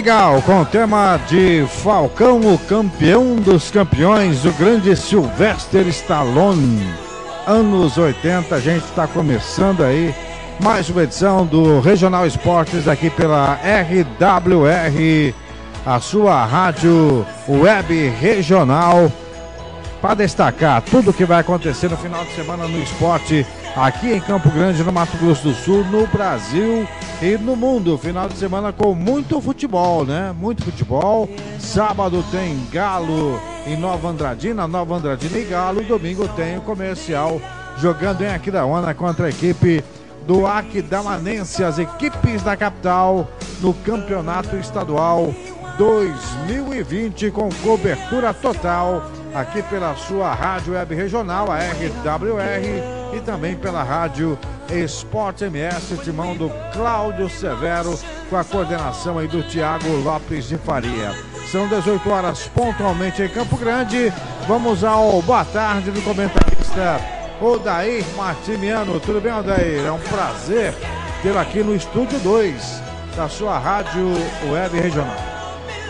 Legal, com o tema de Falcão, o campeão dos campeões, o grande Sylvester Stallone. Anos 80, a gente está começando aí mais uma edição do Regional Esportes aqui pela RWR, a sua rádio web regional, para destacar tudo o que vai acontecer no final de semana no esporte aqui em Campo Grande, no Mato Grosso do Sul, no Brasil e no mundo. Final de semana com muito futebol, né? Muito futebol. Sábado tem Galo em Nova Andradina, Nova Andradina e Galo. Domingo tem o comercial jogando em Aquidauana contra a equipe do Aquidamanense, as equipes da capital no Campeonato Estadual 2020 com cobertura total aqui pela sua rádio web regional, a RWR, e também pela rádio Esporte MS, timão do Cláudio Severo, com a coordenação aí do Tiago Lopes de Faria. São 18 horas pontualmente em Campo Grande. Vamos ao boa tarde do comentarista Odair Martimiano. Tudo bem, Odair? É um prazer tê-lo aqui no estúdio 2 da sua rádio web regional.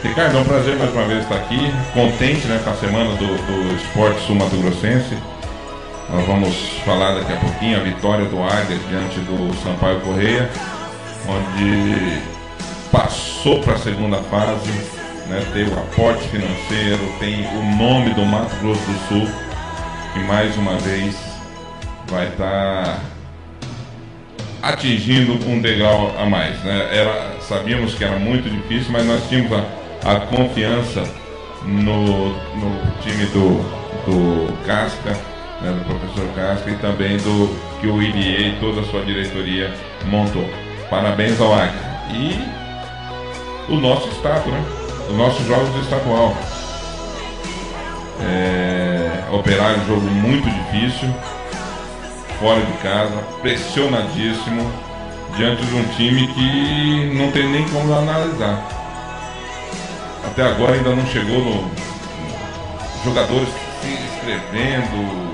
Ricardo, é um prazer mais uma vez estar aqui, contente né, com a semana do, do esporte sul-mato-grossense. Nós vamos falar daqui a pouquinho a vitória do Águia diante do Sampaio Correia, onde passou para a segunda fase, né, teve o aporte financeiro, tem o nome do Mato Grosso do Sul, que mais uma vez vai estar tá atingindo um degrau a mais. Né? Era, sabíamos que era muito difícil, mas nós tínhamos a a confiança no, no time do, do Casca, né, do professor Casca e também do que o IBA e toda a sua diretoria montou. Parabéns ao Acre. E o nosso estado, né? Os nossos jogos estadual. É, operar um jogo muito difícil, fora de casa, pressionadíssimo, diante de um time que não tem nem como analisar até agora ainda não chegou no. Jogadores se inscrevendo,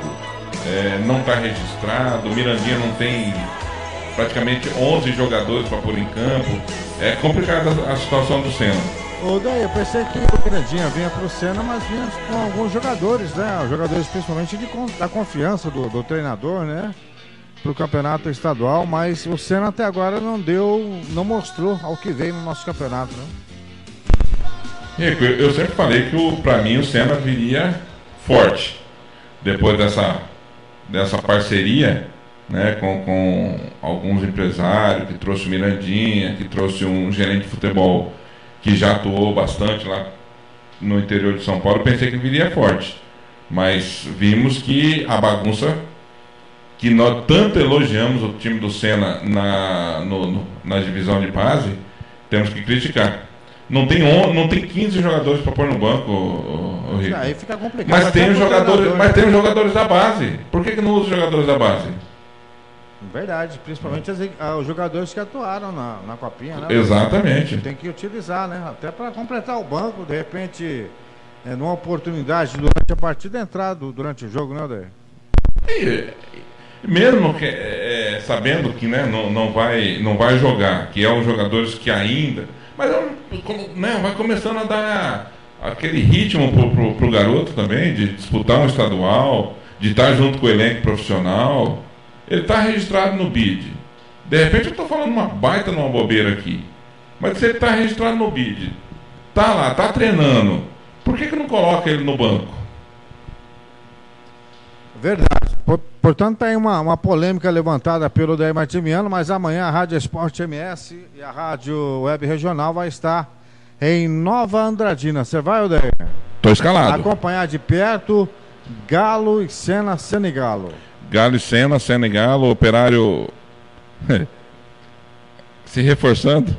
é, não está registrado, Mirandinha não tem praticamente 11 jogadores para pôr em campo. É complicada a situação do Senna. Ô, daí, eu pensei que o Mirandinha vinha para o Senna, mas vinha com alguns jogadores, né? Jogadores principalmente de, da confiança do, do treinador, né? Para o campeonato estadual, mas o Senna até agora não deu, não mostrou ao que veio no nosso campeonato, né? Rico, eu sempre falei que para mim o Senna viria forte depois dessa, dessa parceria né, com, com alguns empresários, que trouxe o Mirandinha, que trouxe um gerente de futebol que já atuou bastante lá no interior de São Paulo, pensei que viria forte. Mas vimos que a bagunça que nós tanto elogiamos o time do Senna na, no, no, na divisão de base, temos que criticar. Não tem, on, não tem 15 jogadores para pôr no banco, o, o Rico. Aí fica complicado. Mas tem, os jogadores, mas tem os jogadores da base. Por que, que não usa os jogadores da base? Verdade, principalmente as, ah, os jogadores que atuaram na, na copinha, né? Exatamente. Tem que utilizar, né? Até para completar o banco, de repente, é, numa oportunidade durante a partida, entrar do, durante o jogo, né, Odair? E, mesmo que, é, é, sabendo que né, não, não, vai, não vai jogar, que é os jogadores que ainda mas né, vai começando a dar aquele ritmo pro, pro, pro garoto também, de disputar um estadual, de estar junto com o elenco profissional. Ele está registrado no BID. De repente eu estou falando uma baita numa bobeira aqui. Mas se ele está registrado no BID, tá lá, tá treinando, por que, que não coloca ele no banco? Verdade. Portanto, tem uma, uma polêmica levantada pelo Daí Martimiano, mas amanhã a Rádio Esporte MS e a Rádio Web Regional vai estar em Nova Andradina. Você vai, Odeir? Estou escalado. Acompanhar de perto Galo e Sena, Senegalo. Galo e Sena, Senegalo, operário se reforçando.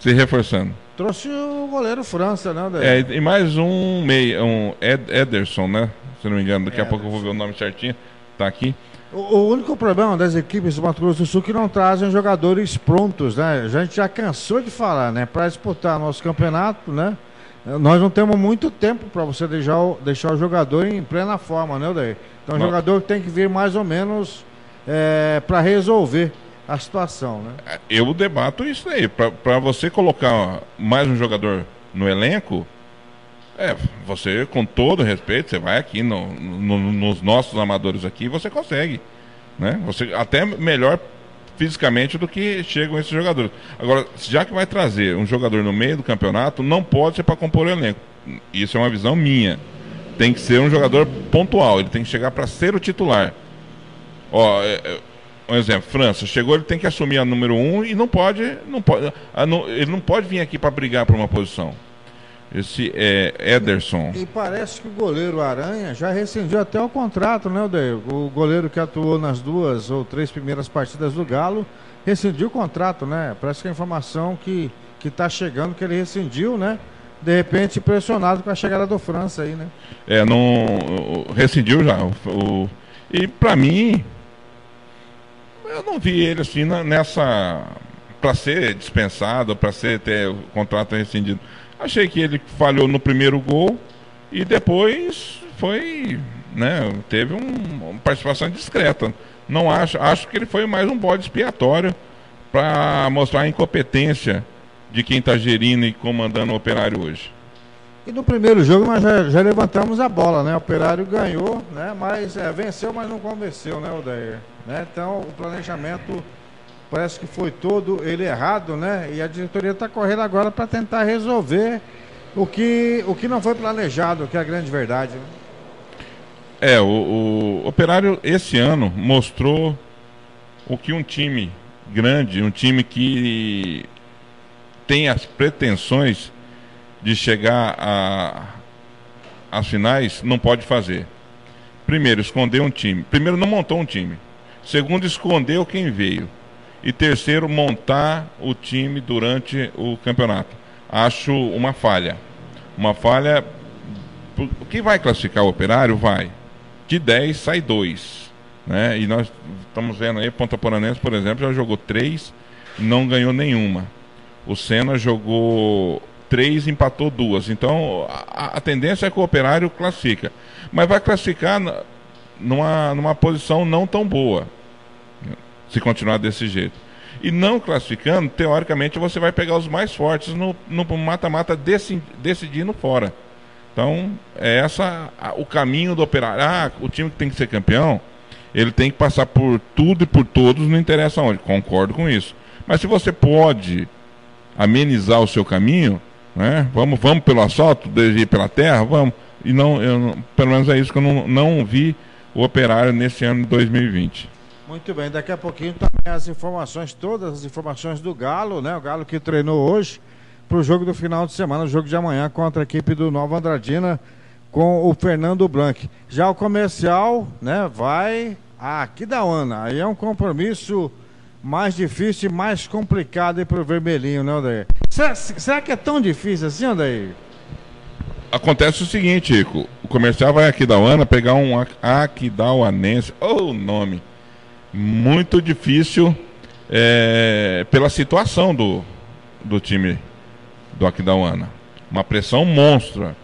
Se reforçando. Trouxe o goleiro França, né? É, e mais um meio, um Ed, Ederson, né? Se não me engano, daqui é, a pouco eu vou ver o nome certinho. Tá aqui. O, o, único problema das equipes do Mato Grosso do Sul é que não trazem jogadores prontos, né? A gente já cansou de falar, né? Para disputar nosso campeonato, né? Nós não temos muito tempo para você deixar o, deixar o jogador em plena forma, né, Daí? Então o jogador tem que vir mais ou menos é, para resolver a situação, né? Eu debato isso aí. Para você colocar mais um jogador no elenco, é, você, com todo respeito, você vai aqui no, no, nos nossos amadores aqui, você consegue. Né? Você, até melhor fisicamente do que chegam esses jogadores. Agora, já que vai trazer um jogador no meio do campeonato, não pode ser para compor o elenco. Isso é uma visão minha. Tem que ser um jogador pontual, ele tem que chegar para ser o titular. Ó, é, é, um exemplo, França, chegou, ele tem que assumir a número um e não pode, não pode, ele não pode vir aqui para brigar por uma posição. Esse é Ederson. E, e, parece que o goleiro Aranha já rescindiu até o contrato, né, Odeio? O goleiro que atuou nas duas ou três primeiras partidas do Galo rescindiu o contrato, né? Parece que a informação que que está chegando que ele rescindiu, né? De repente pressionado com a chegada do França aí, né? É, não rescindiu já. O, o e para mim eu não vi ele assim nessa para ser dispensado, para ser ter o contrato rescindido. Achei que ele falhou no primeiro gol e depois foi, né, teve um, uma participação discreta. Não acho, acho que ele foi mais um bode expiatório para mostrar a incompetência de quem está gerindo e comandando o operário hoje. E no primeiro jogo nós já, já, levantamos a bola, né? O Operário ganhou, né? Mas é, venceu, mas não convenceu, né, Odair? Né? Então o planejamento parece que foi todo ele errado, né? E a diretoria está correndo agora para tentar resolver o que, o que não foi planejado, que é a grande verdade. Né? É, o, o Operário esse ano mostrou o que um time grande, um time que tem as pretensões de chegar às finais, não pode fazer. Primeiro, esconder um time. Primeiro, não montou um time. Segundo, escondeu quem veio. E terceiro, montar o time durante o campeonato. Acho uma falha. Uma falha. O que vai classificar o operário? Vai. De 10 sai 2. Né? E nós estamos vendo aí, Ponta Poranense, por exemplo, já jogou 3, não ganhou nenhuma. O Senna jogou 3, empatou duas. Então a, a, tendência é que o operário classifica. Mas vai classificar numa, numa posição não tão boa se continuar desse jeito. E não classificando, teoricamente você vai pegar os mais fortes no mata-mata decidindo fora. Então, é essa a, o caminho do operário. Ah, o time que tem que ser campeão, ele tem que passar por tudo e por todos, não interessa onde. Concordo com isso. Mas se você pode amenizar o seu caminho, né? Vamos, vamos pelo asfalto, desde pela terra, vamos. E não, eu, pelo menos é isso que eu não, não vi o operário nesse ano de 2020. Muito bem, daqui a pouquinho também as informações, todas as informações do Galo, né? O Galo que treinou hoje para o jogo do final de semana, o jogo de amanhã contra a equipe do Nova Andradina com o Fernando Blanc. Já o comercial, né, vai aqui da Ana. Aí é um compromisso mais difícil e mais complicado para o vermelhinho, né, Odair? Será, será, que é tão difícil assim, Odair? Acontece o seguinte, Chico. Comercial vai aqui da Ana pegar um Aquidauanense, ou oh, nome muito difícil é, pela situação do, do time do Aquidauana. Uma pressão monstra.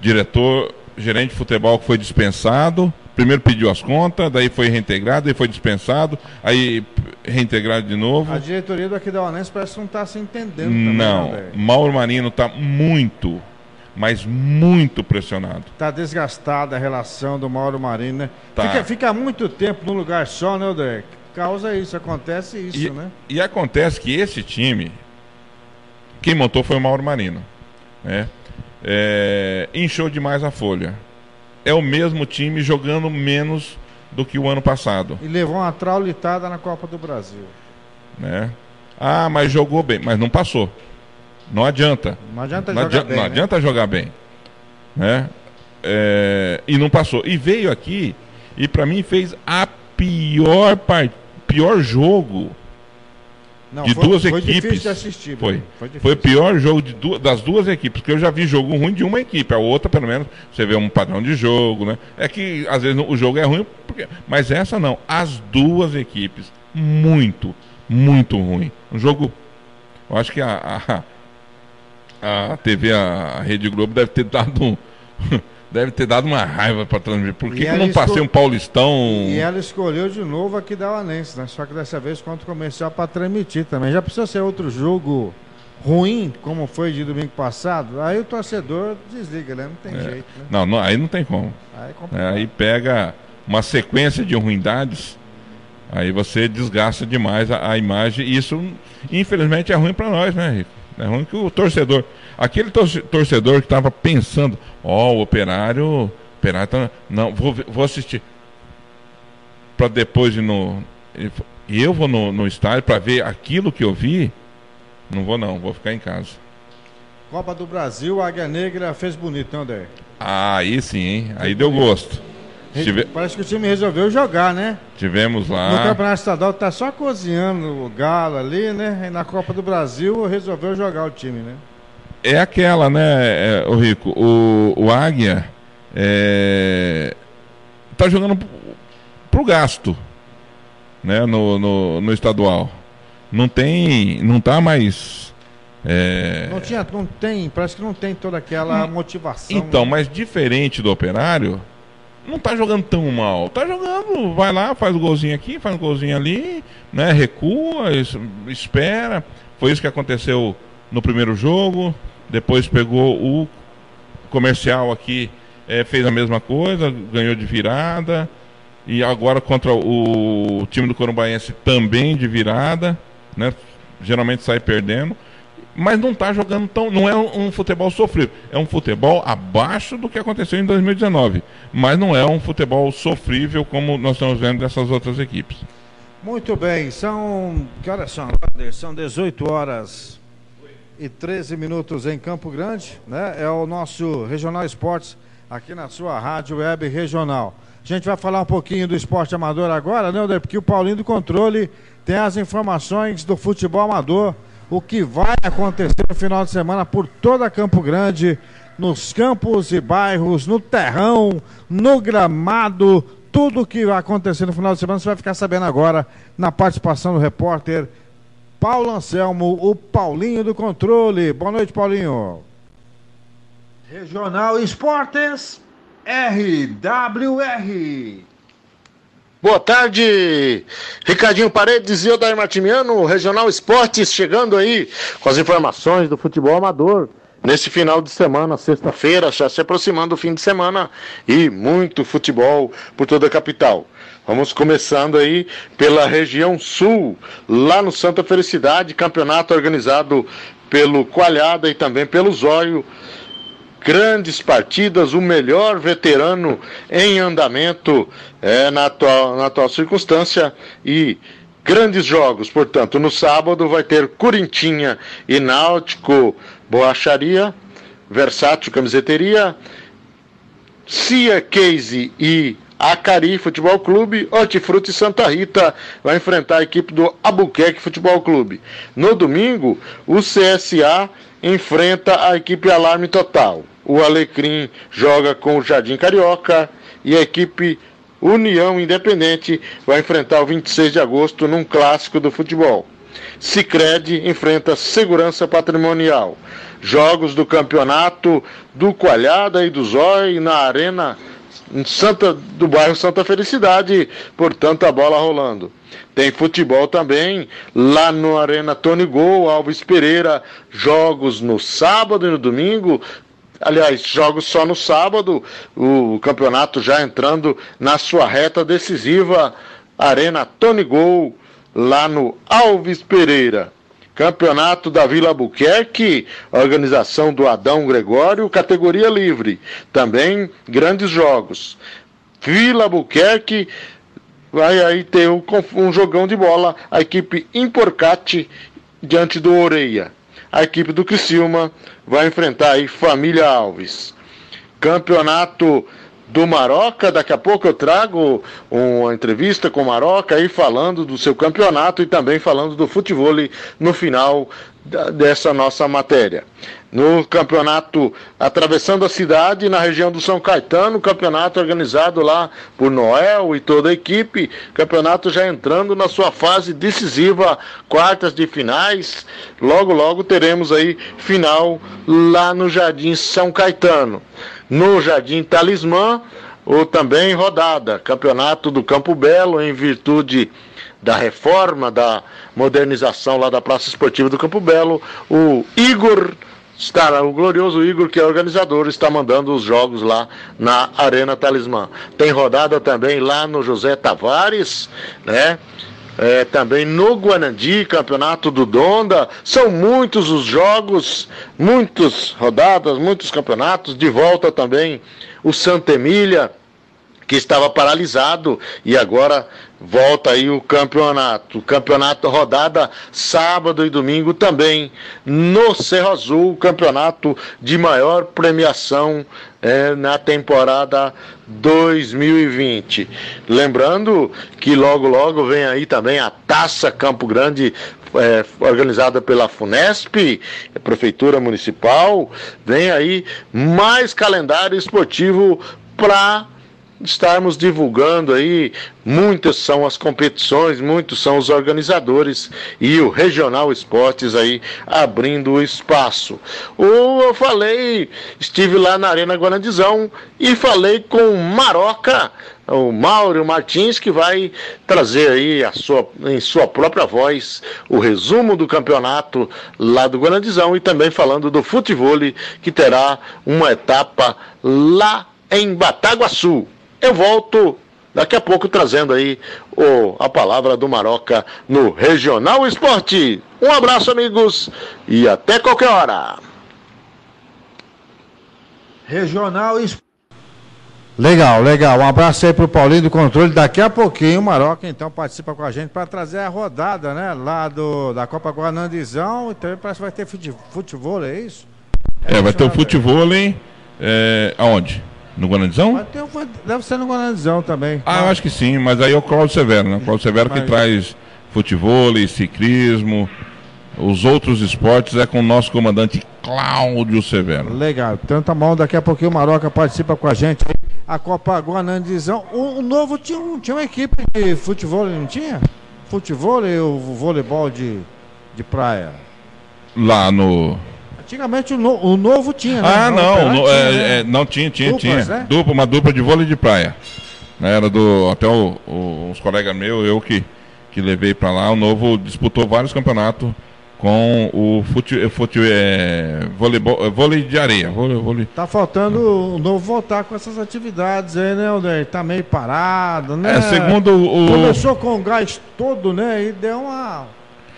Diretor, gerente de futebol que foi dispensado, primeiro pediu as contas, daí foi reintegrado, daí foi dispensado, aí reintegrado de novo. A diretoria do Aquidauanense parece que não está se entendendo também, Não, né, Mauro Marino está muito mas muito pressionado. Está desgastada a relação do Mauro Marinho, né? Tá. Fica, fica muito tempo num lugar só, né, Odé? Causa isso, acontece isso, e, né? E acontece que esse time, quem montou foi o Mauro Marino, né? É, inchou demais a folha. É o mesmo time jogando menos do que o ano passado. E levou uma traulitada na Copa do Brasil. Né? Ah, mas jogou bem, mas não passou. Não adianta. Não adianta não jogar adianta, bem. Não né? adianta jogar bem. Né? É, e não passou. E veio aqui e para mim fez a pior part... pior jogo não, de foi, duas foi equipes. De assistir, foi. Foi, foi, o pior jogo de duas, das duas equipes, porque eu já vi jogo ruim de uma equipe, a outra, pelo menos, você vê um padrão de jogo, né? É que às vezes o jogo é ruim, porque... mas essa não. As duas equipes, muito, muito ruim. Um jogo. Eu acho que a, a a TV, a Rede Globo, deve ter dado deve ter dado uma raiva para transmitir. Por que, que não passei escol... um Paulistão? E ela escolheu de novo aqui da Alense, né? Só que dessa vez contra o comercial para transmitir também. Já precisa ser outro jogo ruim, como foi de domingo passado, aí o torcedor desliga, né? Não tem é. jeito. Né? Não, não, aí não tem como. Aí, é, aí pega uma sequência de ruindades, aí você desgasta demais a, a imagem. E isso, infelizmente, é ruim para nós, né, Rico? É ruim que o torcedor. Aquele torcedor que estava pensando, ó, oh, o operário. O operário tá, não, vou, vou assistir. Para depois ir no. E eu vou no, no estádio para ver aquilo que eu vi. Não vou não, vou ficar em casa. Copa do Brasil, a Águia Negra fez bonito, não, André? Ah, aí sim, hein? Aí deu gosto. Tive... Parece que o time resolveu jogar, né? Tivemos lá. No Campeonato Estadual tá só cozinhando o Galo ali, né? E na Copa do Brasil resolveu jogar o time, né? É aquela, né, é, o Rico? O, o Águia é, tá jogando pro gasto, né? No, no, no estadual. Não tem. Não tá mais. É... Não tinha, não tem, parece que não tem toda aquela hum, motivação. Então, né? mas diferente do operário, não tá jogando tão mal. Tá jogando, vai lá, faz o um golzinho aqui, faz um golzinho ali, né? Recua, espera. Foi isso que aconteceu no primeiro jogo. Depois pegou o comercial aqui, é, fez a mesma coisa, ganhou de virada. E agora contra o, time do Corumbaense também de virada, né? Geralmente sai perdendo mas não está jogando tão. Não é um, futebol sofrido. É um futebol abaixo do que aconteceu em 2019. Mas não é um futebol sofrível como nós estamos vendo dessas outras equipes. Muito bem, são. Que horas são? São 18 horas e 13 minutos em Campo Grande, né? É o nosso Regional Esportes aqui na sua rádio web regional. A gente vai falar um pouquinho do esporte amador agora, né, Porque o Paulinho do Controle tem as informações do futebol amador o que vai acontecer no final de semana por toda Campo Grande, nos campos e bairros, no terrão, no gramado, tudo o que vai acontecer no final de semana você vai ficar sabendo agora na participação do repórter Paulo Anselmo, o Paulinho do Controle. Boa noite, Paulinho. Regional Esportes RWR. Boa tarde, Ricardinho Paredes e Odair Martimiano, Regional Esportes, chegando aí com as informações do futebol amador. Nesse final de semana, sexta-feira, já se aproximando do fim de semana e muito futebol por toda a capital. Vamos começando aí pela região sul, lá no Santa Felicidade, campeonato organizado pelo Coalhada e também pelo Zóio grandes partidas, o melhor veterano em andamento é, na, atual, na atual circunstância e grandes jogos. Portanto, no sábado vai ter Corintinha e Náutico Borracharia, Versátil Camiseteria, Cia Case e Acari Futebol Clube, Hortifruti Santa Rita vai enfrentar a equipe do Albuquerque Futebol Clube. No domingo, o CSA enfrenta a equipe Alarme Total. O Alecrim joga com o Jardim Carioca e a equipe União Independente vai enfrentar o 26 de agosto num clássico do futebol. Sicredi enfrenta Segurança Patrimonial. Jogos do campeonato do Coalhada e do Zói na Arena Santa, do bairro Santa Felicidade, portanto a bola rolando. Tem futebol também lá no Arena Tony Gol, Alves Pereira, jogos no sábado e no domingo. Aliás, jogos só no sábado, o campeonato já entrando na sua reta decisiva. Arena Tony Gol, lá no Alves Pereira. Campeonato da Vila Albuquerque, organização do Adão Gregório, categoria livre. Também grandes jogos. Vila Albuquerque vai aí ter um, um jogão de bola. A equipe Imporcate diante do Oreia. A equipe do Criciúma vai enfrentar aí Família Alves. Campeonato do Maroca. Daqui a pouco eu trago uma entrevista com o Maroca aí falando do seu campeonato e também falando do futebol no final dessa nossa matéria. No campeonato Atravessando a Cidade, na região do São Caetano, campeonato organizado lá por Noel e toda a equipe, campeonato já entrando na sua fase decisiva, quartas de finais. Logo, logo teremos aí final lá no Jardim São Caetano. No Jardim Talismã, ou também rodada, Campeonato do Campo Belo, em virtude da reforma, da modernização lá da Praça Esportiva do Campo Belo, o Igor Está, o glorioso Igor, que é organizador, está mandando os jogos lá na Arena Talismã. Tem rodada também lá no José Tavares, né? É, também no Guanandi, campeonato do Donda. São muitos os jogos, muitas rodadas, muitos campeonatos. De volta também o Santa Emília, que estava paralisado e agora Volta aí o campeonato. Campeonato rodada sábado e domingo também no Cerro Azul, campeonato de maior premiação é, na temporada 2020. Lembrando que logo logo vem aí também a Taça Campo Grande é, organizada pela Funesp, Prefeitura Municipal. Vem aí mais calendário esportivo para estarmos divulgando aí. Muitas são as competições, muitos são os organizadores e o Regional Esportes aí abrindo o espaço. Ou eu falei, estive lá na Arena Guarandizão e falei com o Maroca, o Mauro Martins, que vai trazer aí a sua, em sua própria voz o resumo do campeonato lá do Guarandizão e também falando do futebol que terá uma etapa lá em Bataguaçu. Eu volto daqui a pouco trazendo aí o, a palavra do Maroca no Regional Esporte. Um abraço, amigos, e até qualquer hora. Regional Esporte. Legal, legal. Um abraço aí pro Paulinho do Controle. Daqui a pouquinho o Maroca então participa com a gente para trazer a rodada, né? Lá do, da Copa Guanandizão. Então parece que vai ter futebol, é isso? É, é vai ter o futebol, hein? É, aonde? No Guanandizão? deve ser no Guanandizão também. Ah, eu acho que sim, mas aí é o Cláudio Severo, né? O Cláudio Severo mas... que traz futebol, ciclismo, os outros esportes é com o nosso comandante Cláudio Severo. Legal, então tá bom, daqui a pouquinho o Maroca participa com a gente. A Copa Guanandizão, o, o novo tinha, um, tinha uma equipe de futebol, não tinha? Futebol e o voleibol de, de praia. Lá no Antigamente o, no, o novo tinha, né? Ah, não, no, é, né? é, não tinha, tinha, Duplas, tinha. Né? Dupla, uma dupla de vôlei de praia. Era do. Até o, o, os colegas meus, eu que, que levei para lá, o novo disputou vários campeonatos com o fute, fute, é, voleibol, é, vôlei de areia. Vôlei, vôlei. Tá faltando o novo voltar com essas atividades aí, né, Alder? Tá meio parado, né? É, segundo o. Começou com o gás todo, né? E deu uma,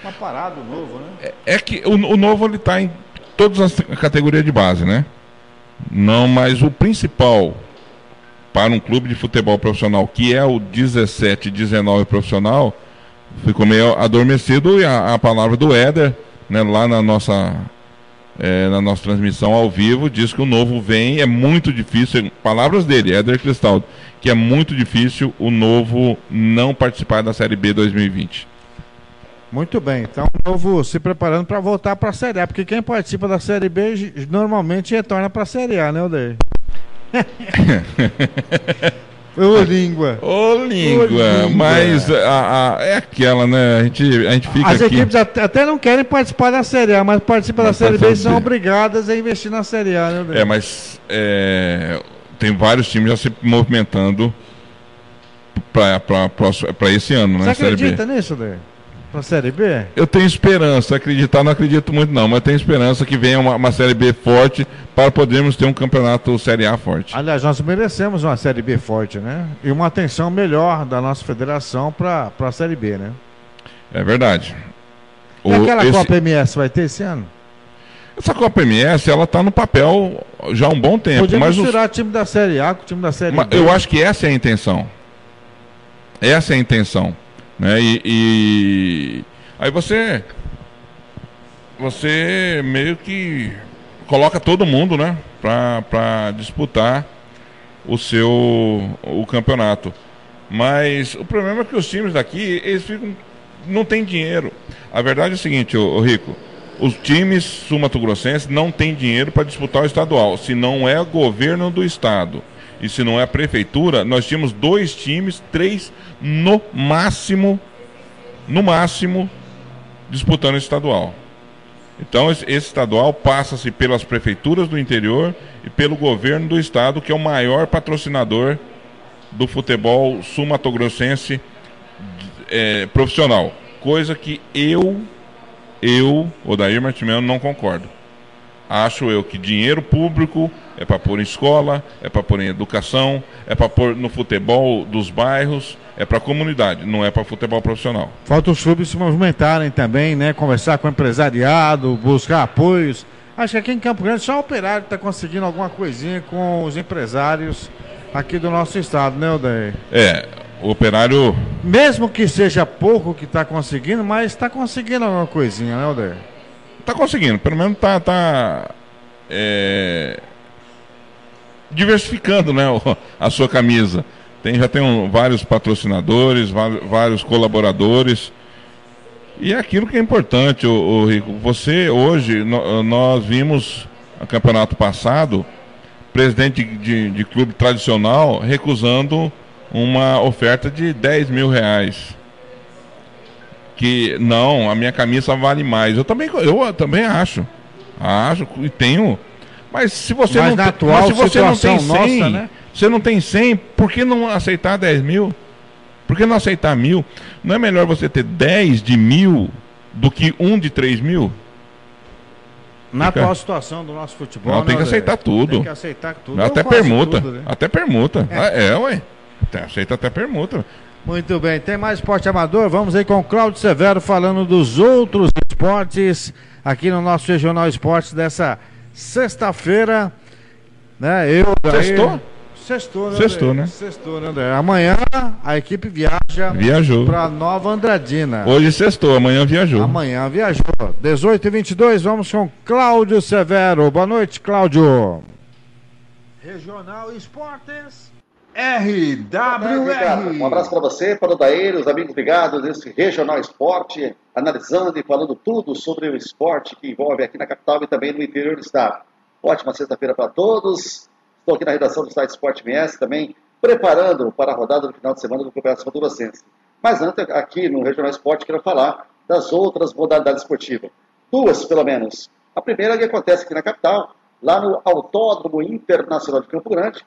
uma parada novo, né? É, é que o, o novo ele tá em todas as categorias de base, né? Não, mas o principal para um clube de futebol profissional, que é o 17 19 profissional, ficou meio adormecido e a, a palavra do Éder, né, lá na nossa é, na nossa transmissão ao vivo, diz que o novo vem, é muito difícil, palavras dele, Éder Cristal, que é muito difícil o novo não participar da Série B 2020. Muito bem, então o novo se preparando para voltar para a Série A, porque quem participa da Série B normalmente retorna para a Série A, né, Odeir? Ô língua. Ô língua, língua. mas a, a, é aquela, né? A gente, a gente fica As aqui... equipes até, não querem participar da Série A, mas participam da Série B e são obrigadas a investir na Série A, né, Odeir? É, mas é, tem vários times já se movimentando para esse ano, né? Você acredita nisso, Odeir? Pra Série B? Eu tenho esperança, acreditar não acredito muito não, mas tenho esperança que venha uma, uma, Série B forte para podermos ter um campeonato Série A forte. Aliás, nós merecemos uma Série B forte, né? E uma atenção melhor da nossa federação para a Série B, né? É verdade. E o, aquela esse... Copa MS vai ter esse ano? Essa Copa MS, ela está no papel já há um bom tempo. Podemos mas tirar o time da Série A com o time da Série mas B. Eu acho que essa é a intenção. Essa é a intenção. Né? E, e aí você você meio que coloca todo mundo, né, para disputar o seu o campeonato. Mas o problema é que os times daqui, eles ficam não tem dinheiro. A verdade é o seguinte, ô Rico, os times sumatogrossenses não têm dinheiro para disputar o estadual, se não é o governo do estado e se não é a prefeitura, nós tínhamos dois times, três no máximo, no máximo, disputando estadual. Então esse estadual passa-se pelas prefeituras do interior e pelo governo do estado, que é o maior patrocinador do futebol sul-matogrossense é, profissional. Coisa que eu, eu, Odair Martimiano, não concordo. Acho eu que dinheiro público é para pôr em escola, é para pôr em educação, é para pôr no futebol dos bairros, é para a comunidade, não é para futebol profissional. Falta os clubes se movimentarem também, né? Conversar com o empresariado, buscar apoios. Acho que aqui em Campo Grande só o operário está conseguindo alguma coisinha com os empresários aqui do nosso estado, né, Odair? É, o operário. Mesmo que seja pouco que está conseguindo, mas está conseguindo alguma coisinha, né, Odair? Está conseguindo, pelo menos está tá, é, diversificando né, a sua camisa. Tem, já tem um, vários patrocinadores, vários, colaboradores. E é aquilo que é importante, o, o Rico. Você hoje, no, nós vimos no campeonato passado, presidente de, de, de, clube tradicional recusando uma oferta de 10 mil reais. Que não, a minha camisa vale mais. Eu também, eu também acho. Acho e tenho. Mas se você mas não, na atual se você não tem 100, nossa, né? você não tem 100, por que não aceitar 10 mil? Por que não aceitar mil? Não é melhor você ter 10 de mil do que um de 3 mil? Na Fica... atual situação do nosso futebol. Não, tem que aceitar tudo. Tem que aceitar tudo. Até permuta. Tudo, né? Até permuta. É, é ué. Aceita até permuta. Muito bem, tem mais esporte amador? Vamos aí com o Cláudio Severo falando dos outros esportes aqui no nosso Regional Esportes dessa sexta-feira. Né? Eu, daí... Sextou? Sextou, né? Sextou, né? Sextou, né? André? Amanhã a equipe viaja viajou para Nova Andradina. Hoje sextou, amanhã viajou. Amanhã viajou. 18 e 22 vamos com Cláudio Severo. Boa noite, Cláudio. Regional Esportes. RWR. Um abraço para você, para o Daíra, os amigos ligados desse Regional Esporte, analisando e falando tudo sobre o esporte que envolve aqui na capital e também no interior do estado. Ótima sexta-feira para todos. Estou aqui na redação do site Esporte MS também, preparando para a rodada do final de semana do Campeonato Mato Mas antes, aqui no Regional Esporte, quero falar das outras modalidades esportivas. Duas, pelo menos. A primeira que acontece aqui na capital, lá no Autódromo Internacional de Campo Grande,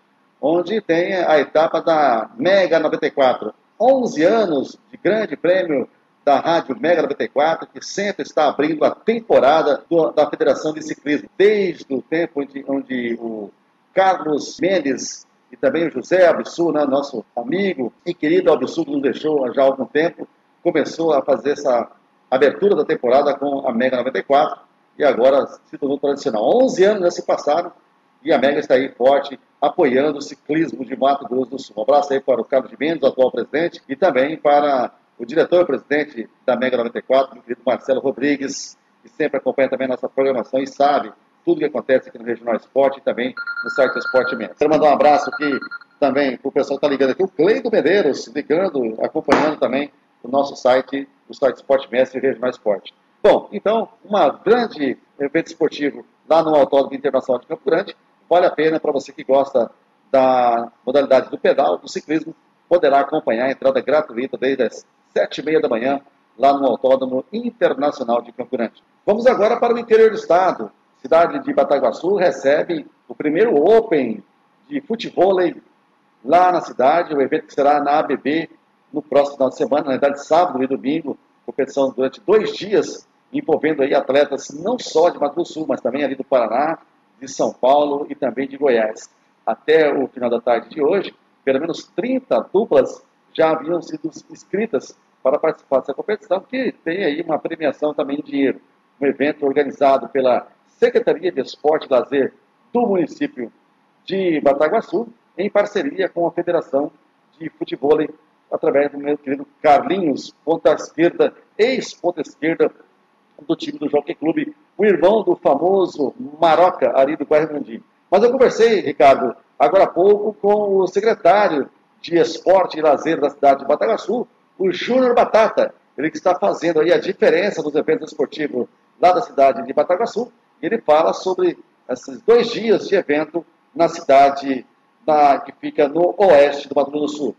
onde tem a etapa da Mega 94. 11 anos de grande prêmio da Rádio Mega 94, que sempre está abrindo a temporada do, da Federação de Ciclismo, desde o tempo onde, onde o Carlos Mendes e também o José Absu, né, nosso amigo e querido que nos deixou já há algum tempo, começou a fazer essa abertura da temporada com a Mega 94 e agora se tornou tradicional. 11 anos já se passaram e a Mega está aí forte, apoiando o ciclismo de Mato Grosso do Sul. Um abraço aí para o Carlos de Mendes, atual presidente, e também para o diretor-presidente da Mega 94, o querido Marcelo Rodrigues, que sempre acompanha também a nossa programação e sabe tudo o que acontece aqui no Regional Esporte e também no site Esporte Menos. Quero mandar um abraço aqui também para o pessoal que está ligando aqui, o Cleido Medeiros, ligando, acompanhando também o nosso site, o site Esporte Mestre e Regional Esporte. Bom, então, um grande evento esportivo lá no Autódromo Internacional de Campo Grande, vale a pena para você que gosta da modalidade do pedal, do ciclismo, poderá acompanhar a entrada gratuita desde as sete e meia da manhã lá no Autódromo Internacional de Campo Grande. Vamos agora para o interior do estado. Cidade de Bataguaçu recebe o primeiro Open de futebol lá na cidade, o evento será na ABB no próximo final de semana, na verdade sábado e domingo, competição durante dois dias, envolvendo aí atletas não só de Mato Sul, mas também ali do Paraná, de São Paulo e também de Goiás. Até o final da tarde de hoje, pelo menos 30 duplas já haviam sido inscritas para participar dessa competição, que tem aí uma premiação também em dinheiro. Um evento organizado pela Secretaria de Esporte e Lazer do município de Bataguaçu, em parceria com a Federação de Futebol, através do meu querido Carlinhos, ponta esquerda, ex-ponta esquerda do time do Jockey Clube, o irmão do famoso Maroca, ali do Guarani. Mas eu conversei, Ricardo, agora há pouco, com o secretário de Esporte e Lazer da cidade de Bataguaçu, o Júnior Batata, ele que está fazendo aí a diferença dos eventos esportivos lá da cidade de Bataguaçu, e ele fala sobre esses dois dias de evento na cidade na, que fica no oeste do Mato Grosso do Sul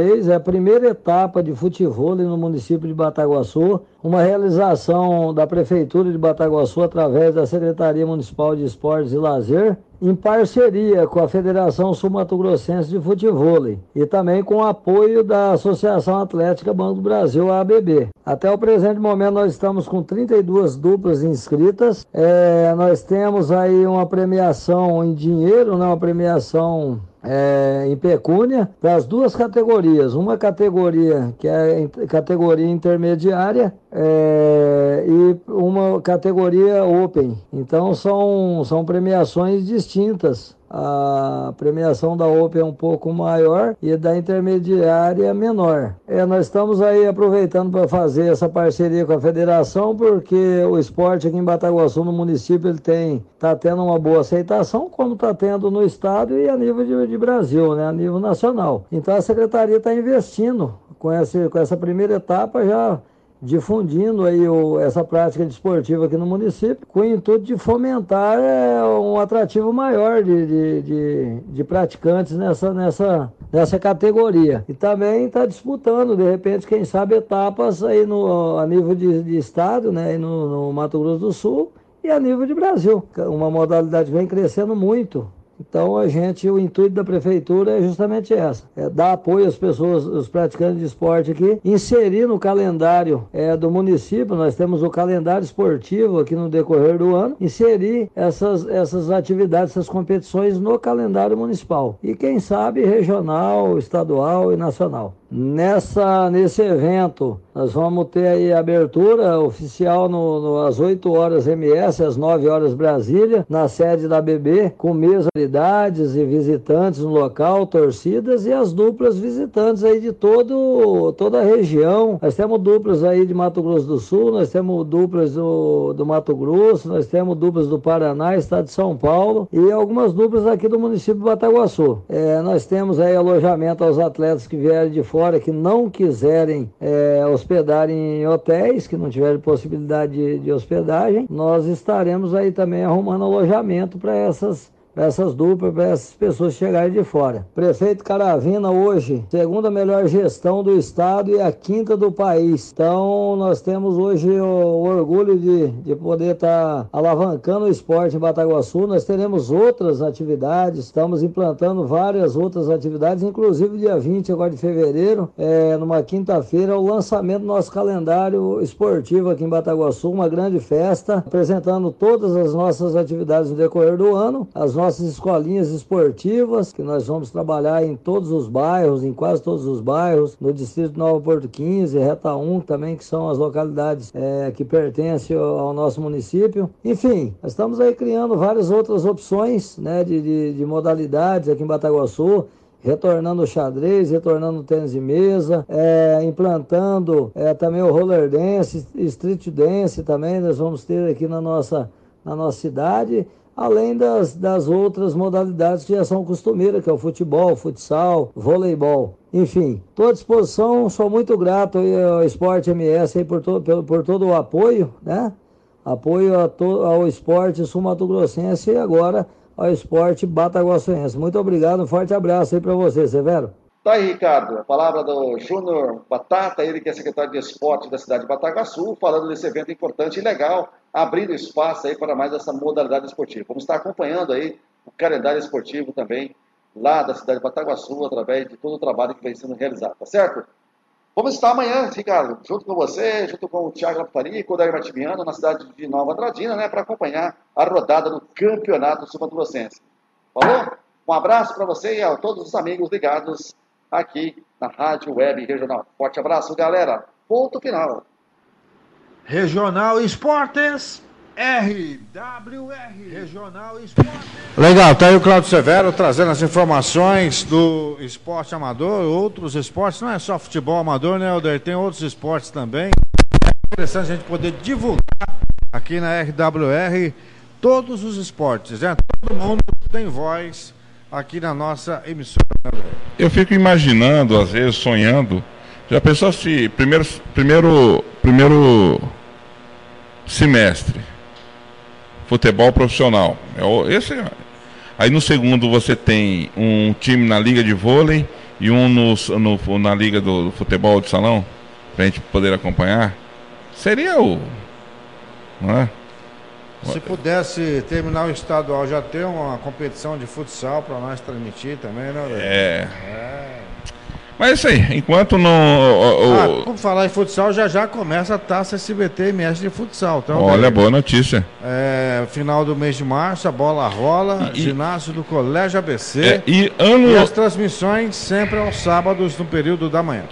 é a primeira etapa de futebol no município de Bataguaçu, uma realização da Prefeitura de Bataguaçu através da Secretaria Municipal de Esportes e Lazer em parceria com a Federação Sul-Mato Grossense de Futebol e também com o apoio da Associação Atlética Banco do Brasil, ABB. Até o presente momento nós estamos com 32 duplas inscritas. É, nós temos aí uma premiação em dinheiro, né, uma premiação é, em pecúnia para as duas categorias. Uma categoria que é categoria intermediária é, e uma categoria open. Então são, são premiações distintas a premiação da Open é um pouco maior e da intermediária menor. É, nós estamos aí aproveitando para fazer essa parceria com a federação, porque o esporte aqui em Bataguaçu, no município, ele tem está tendo uma boa aceitação, como está tendo no estado e a nível de, de Brasil, né, a nível nacional. Então a secretaria está investindo com essa, com essa primeira etapa já difundindo aí o, essa prática desportiva aqui no município, com o intuito de fomentar é, um atrativo maior de, de, de, de, praticantes nessa, nessa, nessa categoria. E também está disputando, de repente, quem sabe, etapas aí no, a nível de, de estado, né, no, no Mato Grosso do Sul, e a nível de Brasil. Uma modalidade vem crescendo muito então a gente, o intuito da prefeitura é justamente essa, é dar apoio às pessoas, os praticantes de esporte aqui, inserir no calendário é, do município, nós temos o calendário esportivo aqui no decorrer do ano, inserir essas, essas atividades, essas competições no calendário municipal. E quem sabe regional, estadual e nacional. Nessa, nesse evento, nós vamos ter aí abertura oficial no, no, às 8 horas MS, às 9 horas Brasília, na sede da BB, com mesa e visitantes no local, torcidas e as duplas visitantes aí de todo, toda a região. Nós temos duplas aí de Mato Grosso do Sul, nós temos duplas do, do Mato Grosso, nós temos duplas do Paraná, estado de São Paulo e algumas duplas aqui do município de Bataguaçu. É, nós temos aí alojamento aos atletas que vierem de fora fora que não quiserem é, hospedar em hotéis, que não tiverem possibilidade de, de hospedagem, nós estaremos aí também arrumando alojamento para essas para essas duplas, para essas pessoas chegarem de fora. Prefeito Caravina hoje, segunda melhor gestão do estado e a quinta do país. Então nós temos hoje o, o orgulho de, de poder estar tá alavancando o esporte em Bataguaçu. Nós teremos outras atividades, estamos implantando várias outras atividades, inclusive dia 20 agora de fevereiro, é, numa quinta-feira, o lançamento do nosso calendário esportivo aqui em Bataguaçu, uma grande festa, apresentando todas as nossas atividades no decorrer do ano, as nossas nossas escolinhas esportivas, que nós vamos trabalhar em todos os bairros, em quase todos os bairros, no Distrito Nova Porto 15, Reta 1 também, que são as localidades é, que pertencem ao nosso município. Enfim, estamos aí criando várias outras opções né, de, de, de modalidades aqui em Bataguaçu retornando o xadrez, retornando o tênis de mesa, é, implantando é, também o roller dance, street dance também, nós vamos ter aqui na nossa, na nossa cidade além das, das outras modalidades que já são costumeiras, que é o futebol, futsal, voleibol. Enfim, estou à disposição, sou muito grato ao Esporte MS por, to, por, por todo o apoio, né? Apoio to, ao esporte sul-mato-grossense e agora ao esporte bataguaçuense. Muito obrigado, um forte abraço aí para você, Severo. Tá aí, Ricardo, a palavra do Júnior Batata, ele que é secretário de esporte da cidade de Bataguaçu, falando desse evento importante e legal, abrindo espaço aí para mais essa modalidade esportiva. Vamos estar acompanhando aí o calendário esportivo também lá da cidade de Bataguaçu, através de todo o trabalho que vem sendo realizado, tá certo? Vamos estar amanhã, Ricardo, junto com você, junto com o Thiago Lapari, com o Dair Matimiano, na cidade de Nova Andradina, né, para acompanhar a rodada do Campeonato Sul-Grossense. Falou? Um abraço para você e a todos os amigos ligados aqui na Rádio Web Regional. Forte abraço, galera. Ponto final. Regional Esportes. RWR Regional Esportes. Legal, tá aí o Claudio Severo trazendo as informações do esporte amador, outros esportes, não é só futebol amador, né, Alder? Tem outros esportes também. É interessante a gente poder divulgar aqui na RWR todos os esportes, né? Todo mundo tem voz aqui na nossa emissora. Né, Eu fico imaginando, às vezes, sonhando. Já pensou se primeiro, primeiro, primeiro semestre, futebol profissional. É esse, é, aí no segundo você tem um time na liga de vôlei e um no, no na liga do futebol de salão, para a gente poder acompanhar. Seria o. Não é? Se pudesse terminar o estadual, já ter uma competição de futsal para nós transmitir também, né? Rodrigo? É. Mas é isso aí, enquanto não. o- o- Ah, por falar em futsal, já já começa a taça SBT MS de futsal. Então, olha, boa notícia. É, final do mês de março, a bola rola, E- ginásio do Colégio ABC. É, e, E ano, as transmissões sempre aos sábados no período da manhã.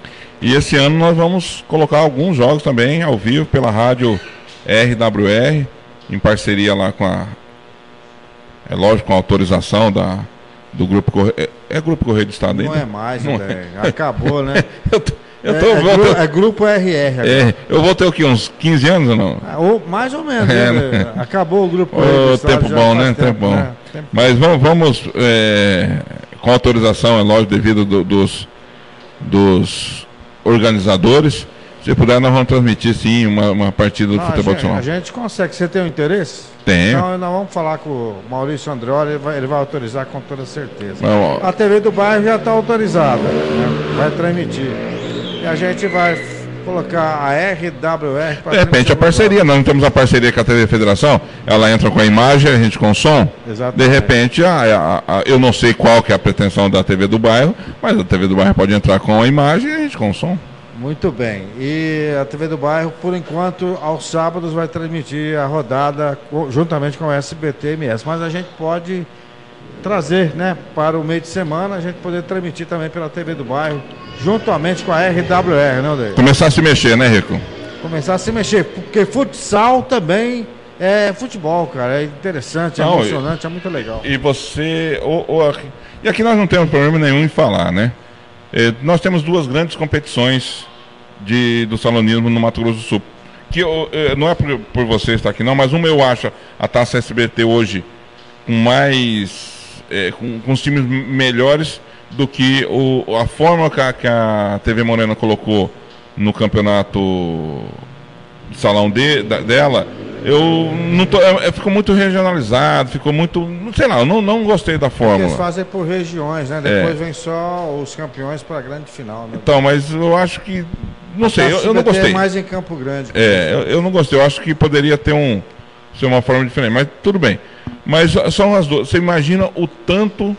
e esse ano nós vamos colocar alguns jogos também ao vivo pela rádio RWR, em parceria lá com a. É lógico, com a autorização da, do Grupo Correio. É, é Grupo Correio do Estado Não ainda? é mais, Não André. Acabou, né? Eu tô, eu é, tô- é, gru- ter- é grupo RR agora. é, eu vou ter o quê? Uns 15 anos ou não? Ah, ou mais ou menos. É, né? né? Acabou o grupo Ô, do Estado tempo bom, né? Tempo bom. Tempo- Mas vamos, vamos é, com autorização, é lógico, devido do- dos, dos organizadores. Se puder, nós vamos transmitir sim uma, uma partida do Não, a, futebol de São a Paulo. gente consegue. Você tem um interesse? Tenho. Então nós vamos falar com o Maurício Andreoli, ele vai, ele vai autorizar com toda certeza. Não, A TV do bairro já está autorizada, né? vai transmitir. E a gente vai colocar a RWR para de repente a parceria, nós não temos a parceria com a TV Federação, ela entra com a imagem, a gente com o som. Exatamente. De repente, a- a- a- eu não sei qual que é a pretensão da TV do bairro, mas a TV do bairro pode entrar com a imagem e a gente com o som. Muito bem. E a TV do bairro, por enquanto, aos sábados vai transmitir a rodada juntamente com o SBT MS. Mas a gente pode trazer, né, para o meio de semana, a gente poder transmitir também pela TV do bairro, juntamente com a RWR, né, Odeio? Começar a se mexer, né, Rico? Começar a se mexer, porque futsal também é futebol, cara. É interessante, é Não, emocionante, é muito legal. E você. o- o- aqui- e aqui nós não temos problema nenhum em falar, né? Eh, nós temos duas grandes competições de, do salonismo no Mato Grosso do Sul. Que eu, eh, não é por, por você estar aqui, não, mas uma eu acho a taça SBT hoje com mais. eh, com, com os times melhores do que o, a forma que a, que a TV Morena colocou no campeonato salão de, da- dela, eu não tô, é- é- ficou muito regionalizado, ficou muito, não sei lá, eu não, não gostei da Porque eles fórmula. fazem por regiões, né? É. Depois vem só os campeões para a grande final, né? Então, mas eu acho que, não sei, eu, A eu não gostei. É mais em Campo Grande. É, eu, eu não gostei, eu acho que poderia ter um, ser uma forma diferente, mas tudo bem. Mas são as duas, você imagina o tanto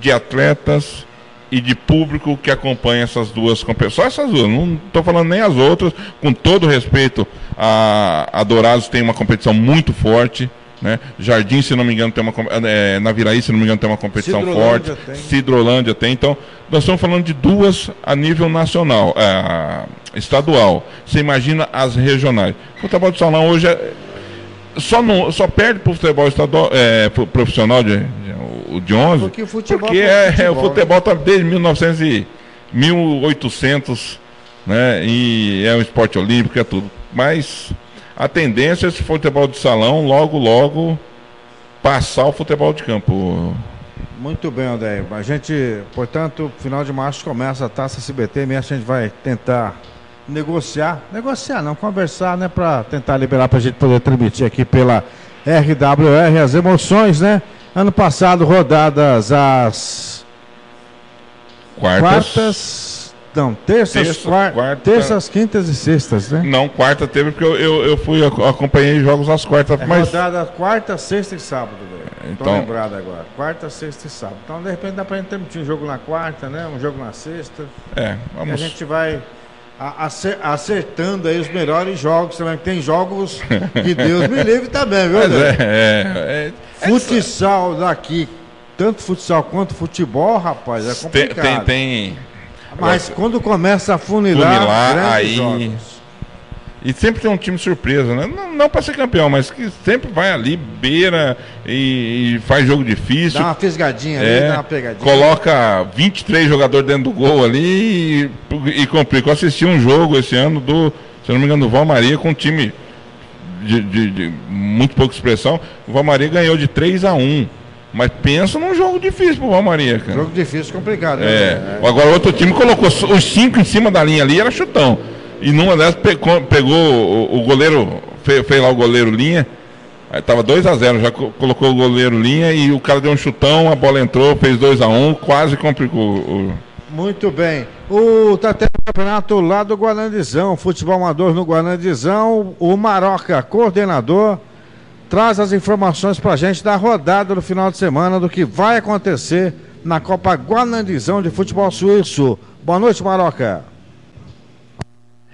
de atletas e de público que acompanha essas duas competições. Só essas duas, não estou falando nem as outras. Com todo respeito, a, a Dourados tem uma competição muito forte. Né? Jardim, se não me engano, tem uma é, na Viraí, se não me engano, tem uma competição Cidrolândia forte. tem. Cidrolândia tem. Então, nós estamos falando de duas a nível nacional, é, estadual. Você imagina as regionais. O futebol de salão hoje é, só, não, só perde para o futebol estadual, é, pro profissional de, de, o de 11, Porque o futebol porque é é, é, o futebol, futebol está desde 1900 e 1800, né? E é um esporte olímpico, é tudo. Mas a tendência é esse futebol de salão logo, logo passar o futebol de campo. Muito bem, André. A gente, portanto, final de março começa a taça CBT, mesmo a gente vai tentar negociar, negociar não, conversar, né, para tentar liberar para a gente poder transmitir aqui pela RWR as emoções, né? Ano passado rodadas às Quartas. quartas, não, terças, Terça, quar- quarta. terças, quintas e sextas, né? Não, quarta teve porque eu, eu, eu fui ac- acompanhei jogos às quartas, É mas rodada quarta, sexta e sábado, velho. Tô Então- lembrado agora. Quarta, sexta e sábado. Então, de repente, dá pra gente transmitir um jogo na quarta, né? Um jogo na sexta. é, E a vamos. gente vai acertando aí os melhores jogos também. Tem jogos que Deus me livre também, viu? É, é, é, Futsal daqui, tanto futsal quanto futebol, rapaz, é tem, complicado. tem, tem- Mas quando começa a funilar, Funilar, grandes aí- jogos. E sempre tem um time surpresa, né? Não, não para ser campeão, mas que sempre vai ali, beira e, e faz jogo difícil. Dá uma fisgadinha ali, É, dá uma pegadinha. coloca 23 jogadores dentro do gol ali e, e complica. Eu assisti um jogo esse ano do, se não me engano, do Val Maria com um time de, de- de muito pouca expressão. O Val Maria ganhou de 3 a 1 Mas pensa num jogo difícil pro Val Maria, cara. Jogo difícil, complicado. né? É. Agora outro time colocou os cinco em cima da linha ali, era chutão. E numa dessas pegou, pegou o, o goleiro, fez, fez lá o goleiro linha. Aí tava 2 a 0 já co- colocou o goleiro linha e o cara deu um chutão, a bola entrou, fez 2 a 1 quase complicou o. Muito bem. O tá campeonato lá do Guarandizão, futebol amador no Guarandizão. O Maroca, coordenador, traz as informações pra gente da rodada do final de semana do que vai acontecer na Copa Guanandizão de Futebol Suíço. Boa noite, Maroca.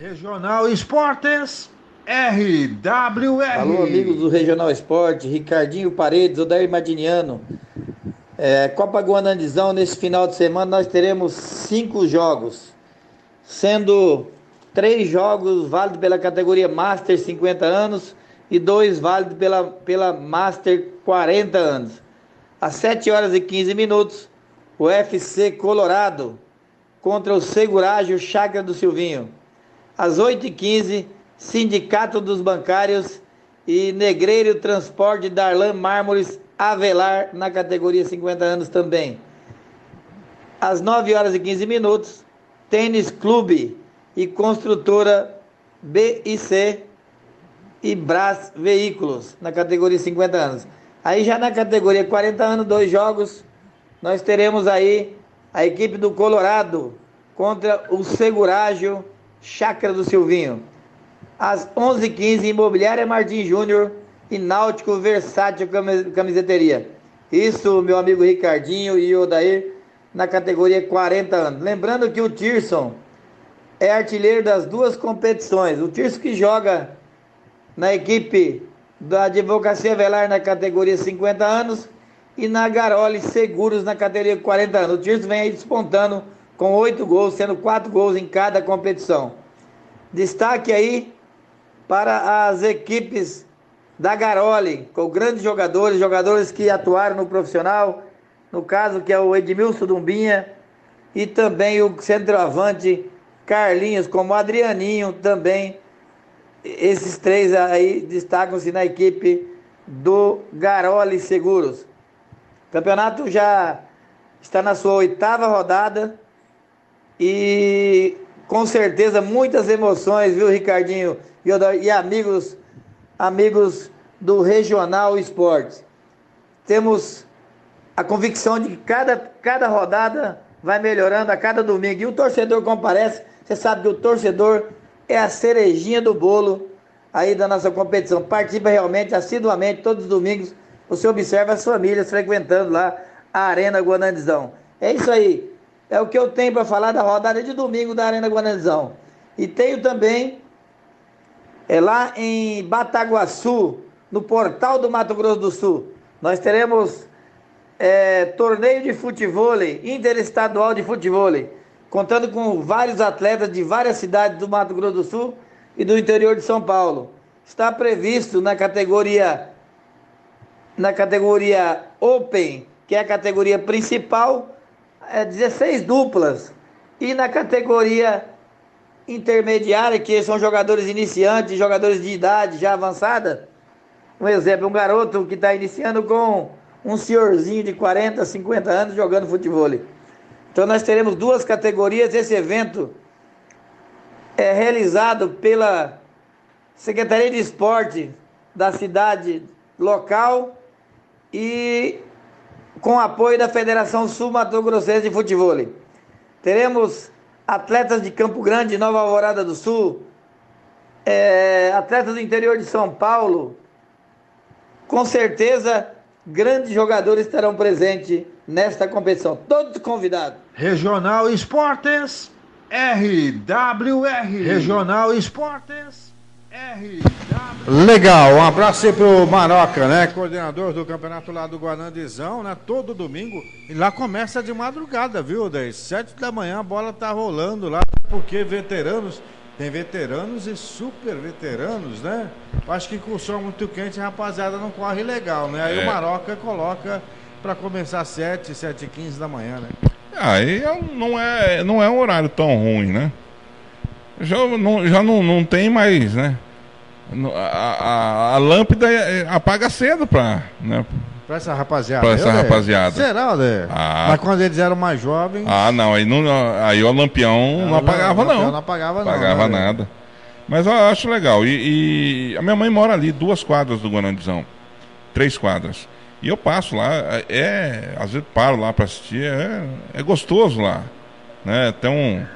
Regional Esportes RWR. Alô, amigos do Regional Esporte, Ricardinho Paredes, Odair Madiniano. É, Copa Guanandizão, nesse final de semana, nós teremos cinco jogos, sendo três jogos válidos pela categoria Master 50 anos e dois válidos pela, pela Master 40 anos. Às 7 horas e 15 minutos, o FC Colorado contra o Segurágio Chácara do Silvinho. Às 8h15, Sindicato dos Bancários e Negreiro Transporte Darlan Mármores Avelar na categoria 50 anos também. Às 9 horas e 15 minutos, Tênis Clube e Construtora BIC e Brás Veículos na categoria 50 anos. Aí já na categoria 40 anos, dois jogos, nós teremos aí a equipe do Colorado contra o Segurágio Chácara do Silvinho. Às 11h15, Imobiliária Martim Júnior e Náutico Versátil Camiseteria. Isso, meu amigo Ricardinho e Odair, na categoria 40 anos. Lembrando que o Tirson é artilheiro das duas competições. O Tirson que joga na equipe da Advocacia Velar na categoria 50 anos e na Garoli Seguros na categoria 40 anos. O Tirso vem aí despontando com oito gols, sendo quatro gols em cada competição. Destaque aí para as equipes da Garoli, com grandes jogadores, jogadores que atuaram no profissional, no caso que é o Edmilson Dumbinha e também o centroavante Carlinhos, como o Adrianinho também. Esses três aí destacam-se na equipe do Garoli Seguros. O campeonato já está na sua oitava rodada e com certeza muitas emoções, viu, Ricardinho e amigos, amigos do Regional Esportes. Temos a convicção de que cada, cada rodada vai melhorando a cada domingo. E o torcedor comparece, você sabe que o torcedor é a cerejinha do bolo aí da nossa competição. Participa realmente, assiduamente, todos os domingos. Você observa as famílias frequentando lá a Arena Guanandizão. É isso aí. É o que eu tenho para falar da rodada de domingo da Arena Guanandizão. E tenho também, é lá em Bataguaçu, no portal do Mato Grosso do Sul, nós teremos é, torneio de futebol, interestadual de futebol, contando com vários atletas de várias cidades do Mato Grosso do Sul e do interior de São Paulo. Está previsto na categoria na categoria Open, que é a categoria principal, é 16 duplas. E na categoria intermediária, que são jogadores iniciantes, jogadores de idade já avançada, um exemplo, um garoto que está iniciando com um senhorzinho de 40, 50 anos jogando futebol. Então nós teremos duas categorias. Esse evento é realizado pela Secretaria de Esporte da cidade local e com apoio da Federação Sul Mato Grossense de Futebol. Teremos atletas de Campo Grande, Nova Alvorada do Sul, é, atletas do interior de São Paulo. Com certeza, grandes jogadores estarão presentes nesta competição. Todos convidados. Regional Esportes RWR. Regional Esportes RWR. Legal, um abraço aí pro Maroca, né? Coordenador do campeonato lá do Guanandizão, né? Todo domingo. E lá começa de madrugada, viu, 10? Sete da manhã a bola tá rolando lá, porque veteranos. Tem veteranos e super veteranos, né? Acho que com o som muito quente a rapaziada não corre legal, né? Aí É. o Maroca coloca pra começar sete, sete e quinze da manhã, né? Aí é não é, não é um horário tão ruim, né? Já não, já não, não tem mais, né? A, a, a lâmpada é- apaga cedo pra, né? Pra essa rapaziada. Pra essa Eu, rapaziada. Será? Ah. Mas quando eles eram mais jovens. Ah, não, aí, não, aí o lampião não apagava, o Lampião não. Não apagava, não. Apagava né? nada. Mas eu acho legal. E, e a minha mãe mora ali, duas quadras do Guanandizão. Três quadras. E eu passo lá, é. Às vezes paro lá pra assistir, é, é gostoso lá. Né? Tem um.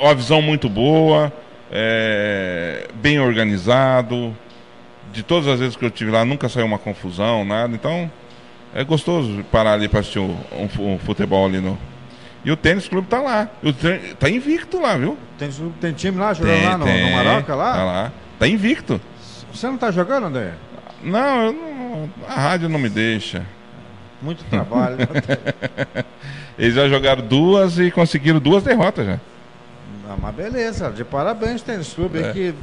Uma visão muito boa, é, bem organizado, de todas as vezes que eu tive lá, nunca saiu uma confusão, nada. Então, é gostoso parar ali para assistir um, um, futebol ali no. E o tênis clube tá lá. O tênis, tá invicto lá, viu? Tem, tem time lá jogando tem, lá no, tem, no Maroca lá? Tá lá. Tá invicto. Você não tá jogando, André? Não, não, a rádio não me deixa. Muito trabalho. Eles já jogaram duas e conseguiram duas derrotas já. Ah, mas beleza, de parabéns, Tênis Clube é. que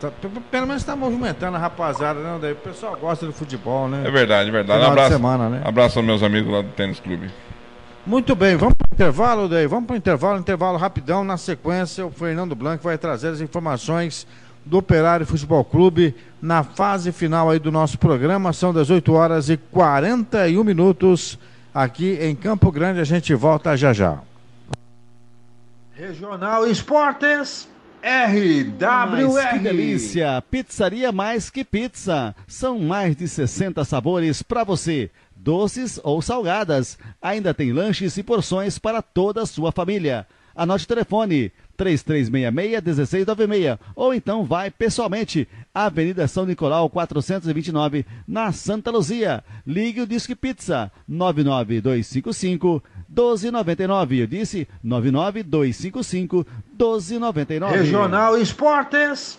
tá, pelo menos está movimentando a rapaziada, né? Daí o pessoal gosta do futebol, né? É verdade, é verdade. Final abraço, semana, né? abraço aos meus amigos lá do Tênis Clube. Muito bem, vamos para o intervalo, daí. Vamos para o intervalo, intervalo rapidão. Na sequência, o Fernando Blanco vai trazer as informações do Operário Futebol Clube na fase final aí do nosso programa. São 18 horas e 41 minutos aqui em Campo Grande. A gente volta já já. Regional Esportes RWR. Que delícia! Pizzaria mais que pizza. São mais de 60 sabores para você, doces ou salgadas. Ainda tem lanches e porções para toda a sua família. Anote o telefone 3366-1696 ou então vai pessoalmente Avenida São Nicolau 429 na Santa Luzia. Ligue o Disque Pizza 99255 1299. Eu disse 99255 1299. Regional Esportes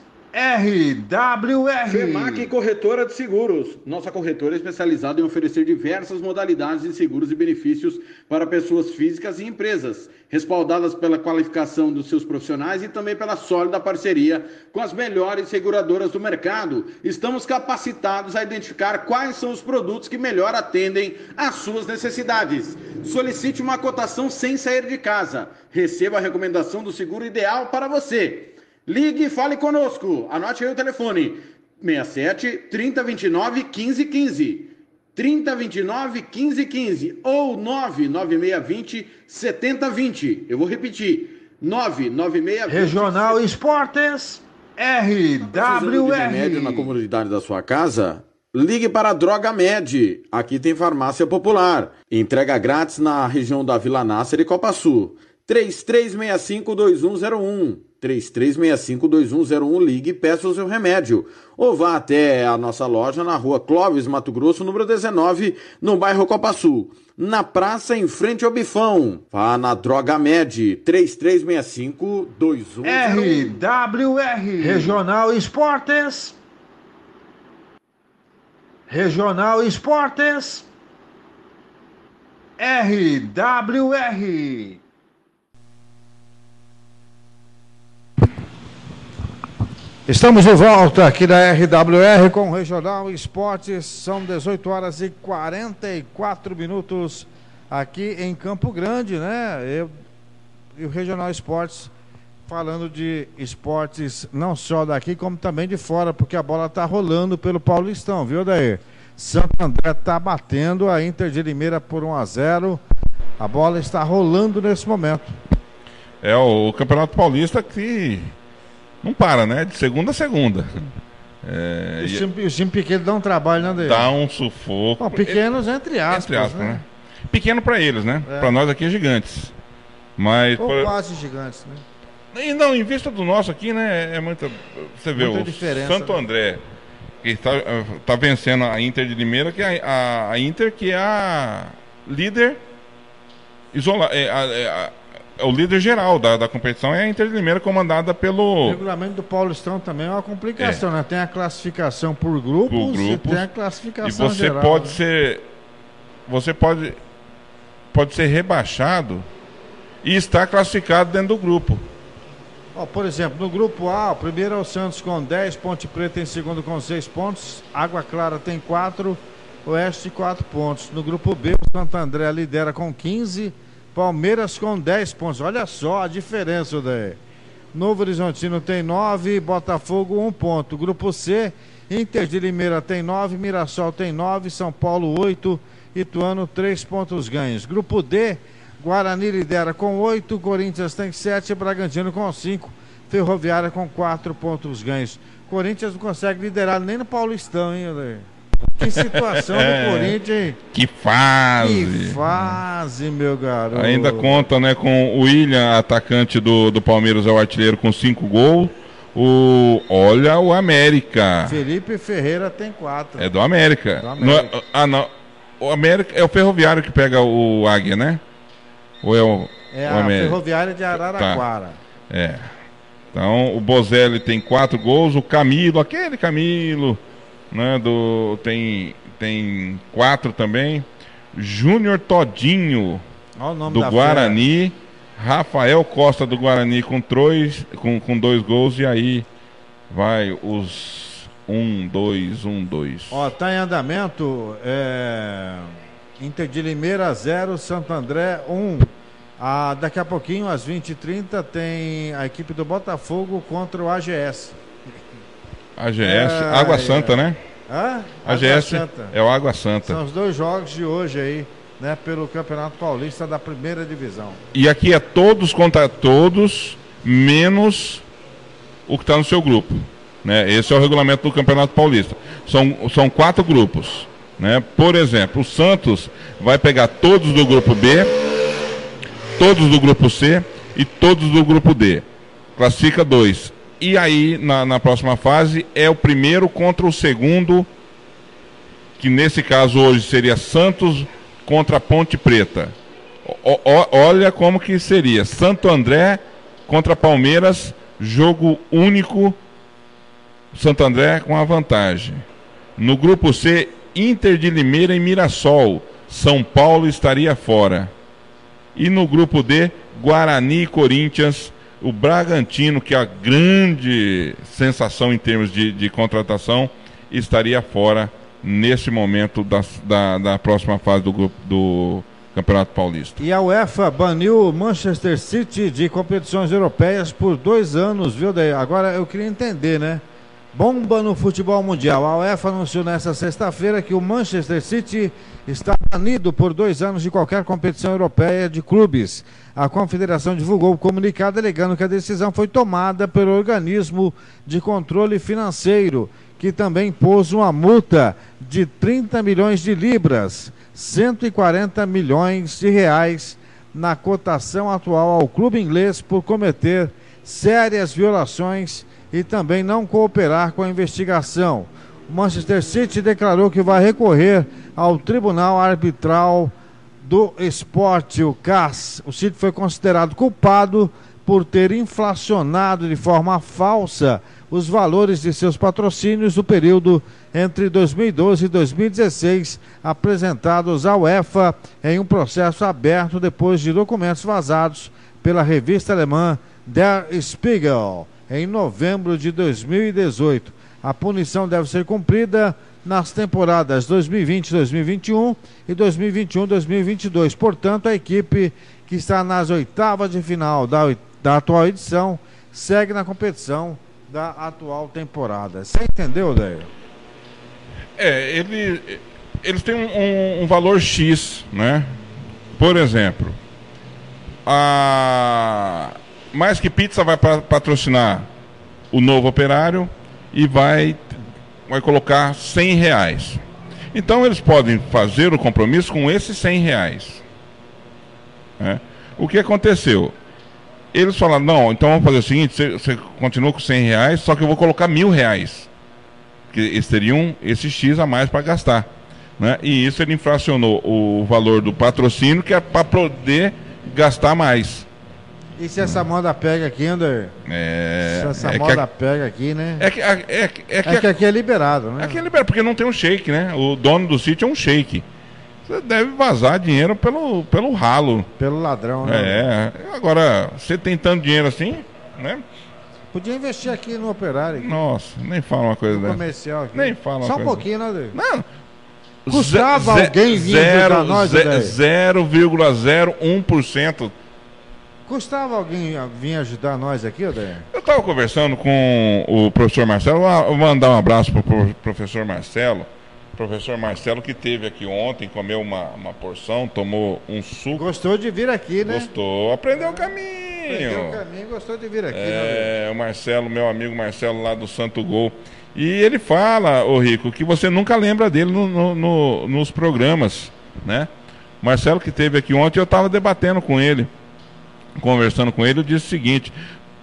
RWR. FEMAC Corretora de Seguros. Nossa corretora é especializada em oferecer diversas modalidades de seguros e benefícios para pessoas físicas e empresas, respaldadas pela qualificação dos seus profissionais e também pela sólida parceria com as melhores seguradoras do mercado. Estamos capacitados a identificar quais são os produtos que melhor atendem às suas necessidades. Solicite uma cotação sem sair de casa. Receba a recomendação do seguro ideal para você. Ligue e fale conosco. Anote aí o telefone: 67 3029 1515. 3029 1515 ou 99620 7020. Eu vou repetir: 99620 Regional Esportes RWR. remédio na comunidade da sua casa? Ligue para a Droga Med. Aqui tem farmácia popular. Entrega grátis na região da Vila Nácer e Copa Sul. 3365 2101. 33652101, ligue e peça o seu remédio. Ou vá até a nossa loja na rua Clóvis, Mato Grosso, número 19, no bairro Copa Sul. Na praça, em frente ao Bifão. Vá na Droga Med, 33652101. RWR, Regional Esportes. Regional Esportes. RWR. Estamos de volta aqui da RWR com o Regional Esportes. São 18 horas e 44 minutos aqui em Campo Grande, né? Eu, e o Regional Esportes falando de esportes não só daqui, como também de fora, porque a bola está rolando pelo Paulistão, viu, Daí? Santo André está batendo a Inter de Limeira por 1 a 0. A bola está rolando nesse momento. É o Campeonato Paulista que não para, né? De segunda a segunda. É, os, times, time pequenos dão um trabalho, né? Dá um sufoco. Bom, pequenos entre aspas. Entre aspas, né? né? Pequeno para eles, né? É. Para nós aqui é gigantes. Mas. Ou por... quase gigantes, né? E não, em vista do nosso aqui, né? É muita. Você vê, muita o Santo né? André, que está tá vencendo a Inter de Limeira, que é a, a, Inter que é a líder isola, é, a, é, a, é o líder geral da, da competição é a Inter de Limeira, comandada pelo. O regulamento do Paulistão também é uma complicação, é. né? Tem a classificação por grupos, por grupos e tem a classificação E você geral, pode né? ser. Você pode. Pode ser rebaixado e estar classificado dentro do grupo. Oh, por exemplo, no grupo A, o primeiro é o Santos com 10, Ponte Preta em segundo com 6 pontos, Água Clara tem 4, Oeste 4 pontos. No grupo B, o Santo André lidera com 15 Palmeiras com 10 pontos. Olha só a diferença daí. Novo Horizontino tem 9, Botafogo 1 ponto. Grupo C, Inter de Limeira tem 9, Mirassol tem 9, São Paulo 8, Ituano 3 pontos ganhos. Grupo D, Guarani lidera com 8, Corinthians tem 7, Bragantino com 5, Ferroviária com 4 pontos ganhos. Corinthians não consegue liderar nem no Paulistão, hein, Adair? Que situação É. do Corinthians, hein? Que fase! Que fase, meu garoto. Ainda conta né, com o William, atacante do, do Palmeiras, é o artilheiro com cinco gols. O, olha o América. Felipe Ferreira tem 4. É do América. Do América. Não- ah, não. O América é o Ferroviário que pega o Águia, né? Ou é o, É o a América? Ferroviária de Araraquara. É. Então, o Bozelli tem quatro gols, o Camilo, aquele Camilo, né, do tem tem quatro também. Júnior Todinho do Guarani, Rafael Costa do Guarani com dois com, com dois gols e aí vai os um, dois, um, dois. Ó, tá em andamento. É... Inter de Limeira 0, Santo André 1. Ah, daqui a pouquinho, às 20h30, tem a equipe do Botafogo contra o AGS. AGS, Ai, Água ai. Santa, né? Hã? AGS Santa. é o Água Santa. São os dois jogos de hoje aí, né? Pelo Campeonato Paulista da primeira divisão. E aqui é todos contra todos, menos o que está no seu grupo. Né? Esse é o regulamento do Campeonato Paulista. São, são quatro grupos. Né? Por exemplo, o Santos vai pegar todos do grupo B, todos do grupo C e todos do grupo D. Classifica dois. E aí, na, na próxima fase, é o primeiro contra o segundo, que nesse caso hoje seria Santos contra Ponte Preta. O- o- olha como que seria. Santo André contra Palmeiras, jogo único. Santo André com a vantagem. No grupo C, Inter de Limeira e Mirassol. São Paulo estaria fora. E no grupo D, Guarani e Corinthians. O Bragantino, que é a grande sensação em termos de, de contratação, estaria fora nesse momento da, da, da próxima fase do, do Campeonato Paulista. E a UEFA baniu o Manchester City de competições europeias por dois anos, viu? Daí? Agora eu queria entender, né? Bomba no futebol mundial. A UEFA anunciou nesta sexta-feira que o Manchester City está banido por dois anos de qualquer competição europeia de clubes. A confederação divulgou o comunicado alegando que a decisão foi tomada pelo organismo de controle financeiro, que também impôs uma multa de 30 milhões de libras, 140 milhões de reais, na cotação atual ao clube inglês por cometer sérias violações e também não cooperar com a investigação. O Manchester City declarou que vai recorrer ao Tribunal Arbitral do Esporte, o CAS. O City foi considerado culpado por ter inflacionado de forma falsa os valores de seus patrocínios no período entre 2012 e 2016, apresentados à UEFA em um processo aberto depois de documentos vazados pela revista alemã Der Spiegel em novembro de 2018. A punição deve ser cumprida nas temporadas 2020-2021 e 2021-2022. Portanto, a equipe que está nas oitavas de final da, da atual edição segue na competição da atual temporada. Você entendeu, Daí? É, ele, eles têm um, um- um valor X, né? Por exemplo, a Mais que Pizza vai pa- patrocinar o novo operário e vai, vai colocar 100 reais. Então eles podem fazer o compromisso com esses 100 reais. né? O que aconteceu? Eles falaram, não, então vamos fazer o seguinte, você, você continua com 100 reais, só que eu vou colocar mil reais. Porque eles teriam esse X a mais para gastar. Né? E isso ele inflacionou o valor do patrocínio, que é para poder gastar mais. E se essa moda pega aqui, Ander? É, se essa é moda a- pega aqui, né? é que, é, que- é que É que a- aqui é liberado, né? Aqui é liberado, porque não tem um shake, né? O dono do sítio é um shake. Você deve vazar dinheiro pelo, pelo ralo. Pelo ladrão, né? É. Agora, você tem tanto dinheiro assim, né? Podia investir aqui no operário. Aqui, Nossa, nem fala uma coisa no dessa. comercial aqui. Nem fala uma Só um coisa. pouquinho, né? Não. Custava alguém vir zero- ajudar nós, ze- Ander? 0,01%. Custava alguém vir ajudar nós aqui, Odair? Eu estava conversando com o professor Marcelo, ah, vou mandar um abraço para o professor Marcelo. Professor Marcelo que teve aqui ontem, comeu uma, uma porção, tomou um suco. Gostou de vir aqui, né? Gostou, aprendeu o caminho. Aprendeu o caminho, gostou de vir aqui. É, o Marcelo, meu amigo Marcelo lá do Santo Gol. E ele fala, ô Rico, que você nunca lembra dele no, no, no, nos programas, né? Marcelo que teve aqui ontem, eu estava debatendo com ele conversando com ele, eu disse o seguinte: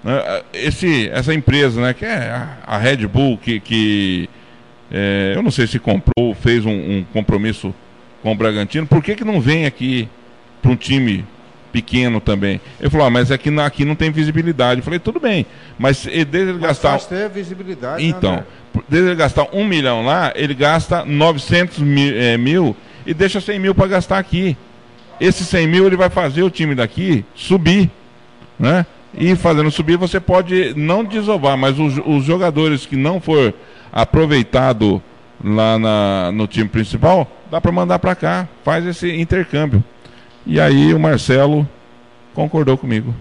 né, esse, essa empresa, né, que é a, Red Bull, que, que é, eu não sei se comprou, fez um, um, compromisso com o Bragantino, por que, que não vem aqui para um time pequeno também? Ele falou: ah, mas aqui, aqui não tem visibilidade. Eu falei: tudo bem, mas desde ele gastar. ter visibilidade. Né, então, né, desde ele gastar um milhão lá, ele gasta 900 mil, é, mil e deixa 100 mil para gastar aqui. Esses 100 mil ele vai fazer o time daqui subir, né? E fazendo subir você pode não desovar, mas os, os jogadores que não for aproveitado lá na, no time principal, dá para mandar para cá, faz esse intercâmbio. E aí o Marcelo concordou comigo.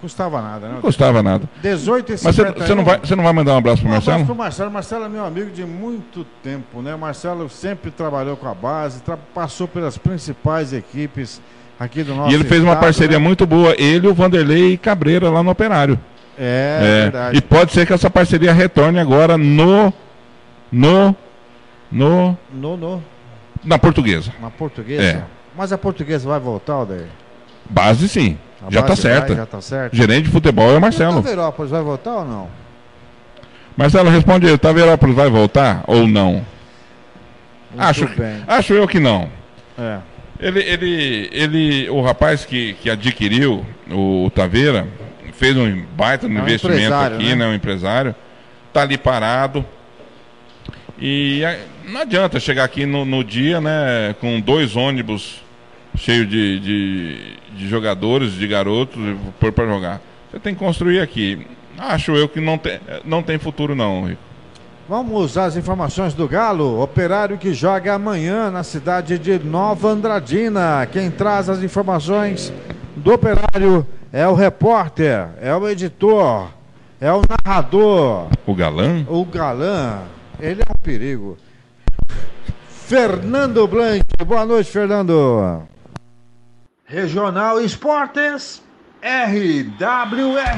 Custava nada, né? Não custava nada. 18 e Mas você não, vai, você não vai mandar um abraço pro um Marcelo? Um abraço pro Marcelo. Marcelo é meu amigo de muito tempo, né? O Marcelo sempre trabalhou com a base, passou pelas principais equipes aqui do nosso E ele fez estado, uma parceria né? muito boa, ele, o Vanderlei e Cabreira lá no Operário. É, é, verdade. E pode ser que essa parceria retorne agora no. No. No. No, no. Na portuguesa. Na portuguesa? É. Mas a portuguesa vai voltar, Aldair? Base sim. A já tá base certa. já tá certo. Gerente de futebol é o Marcelo. E o Taverópolis vai voltar ou não? Marcelo, responde aí. Taverópolis vai voltar ou não? Muito acho, bem. acho eu que não. É. Ele, ele, ele, o rapaz que, que adquiriu o Taveira fez um baita no É um investimento aqui, né? né? Um empresário. Tá ali parado. E não adianta chegar aqui no, no dia, né? Com dois ônibus cheios de, de, de jogadores, de garotos, pôr para jogar. Você tem que construir aqui. Acho eu que não tem, não tem futuro não, Rico. Vamos usar as informações do Galo. Operário que joga amanhã na cidade de Nova Andradina. Quem traz as informações do Operário é o repórter, é o editor, é o narrador, O galã? o galã. Ele é um perigo. Fernando Blanc. Boa noite, Fernando. Regional Esportes RWR.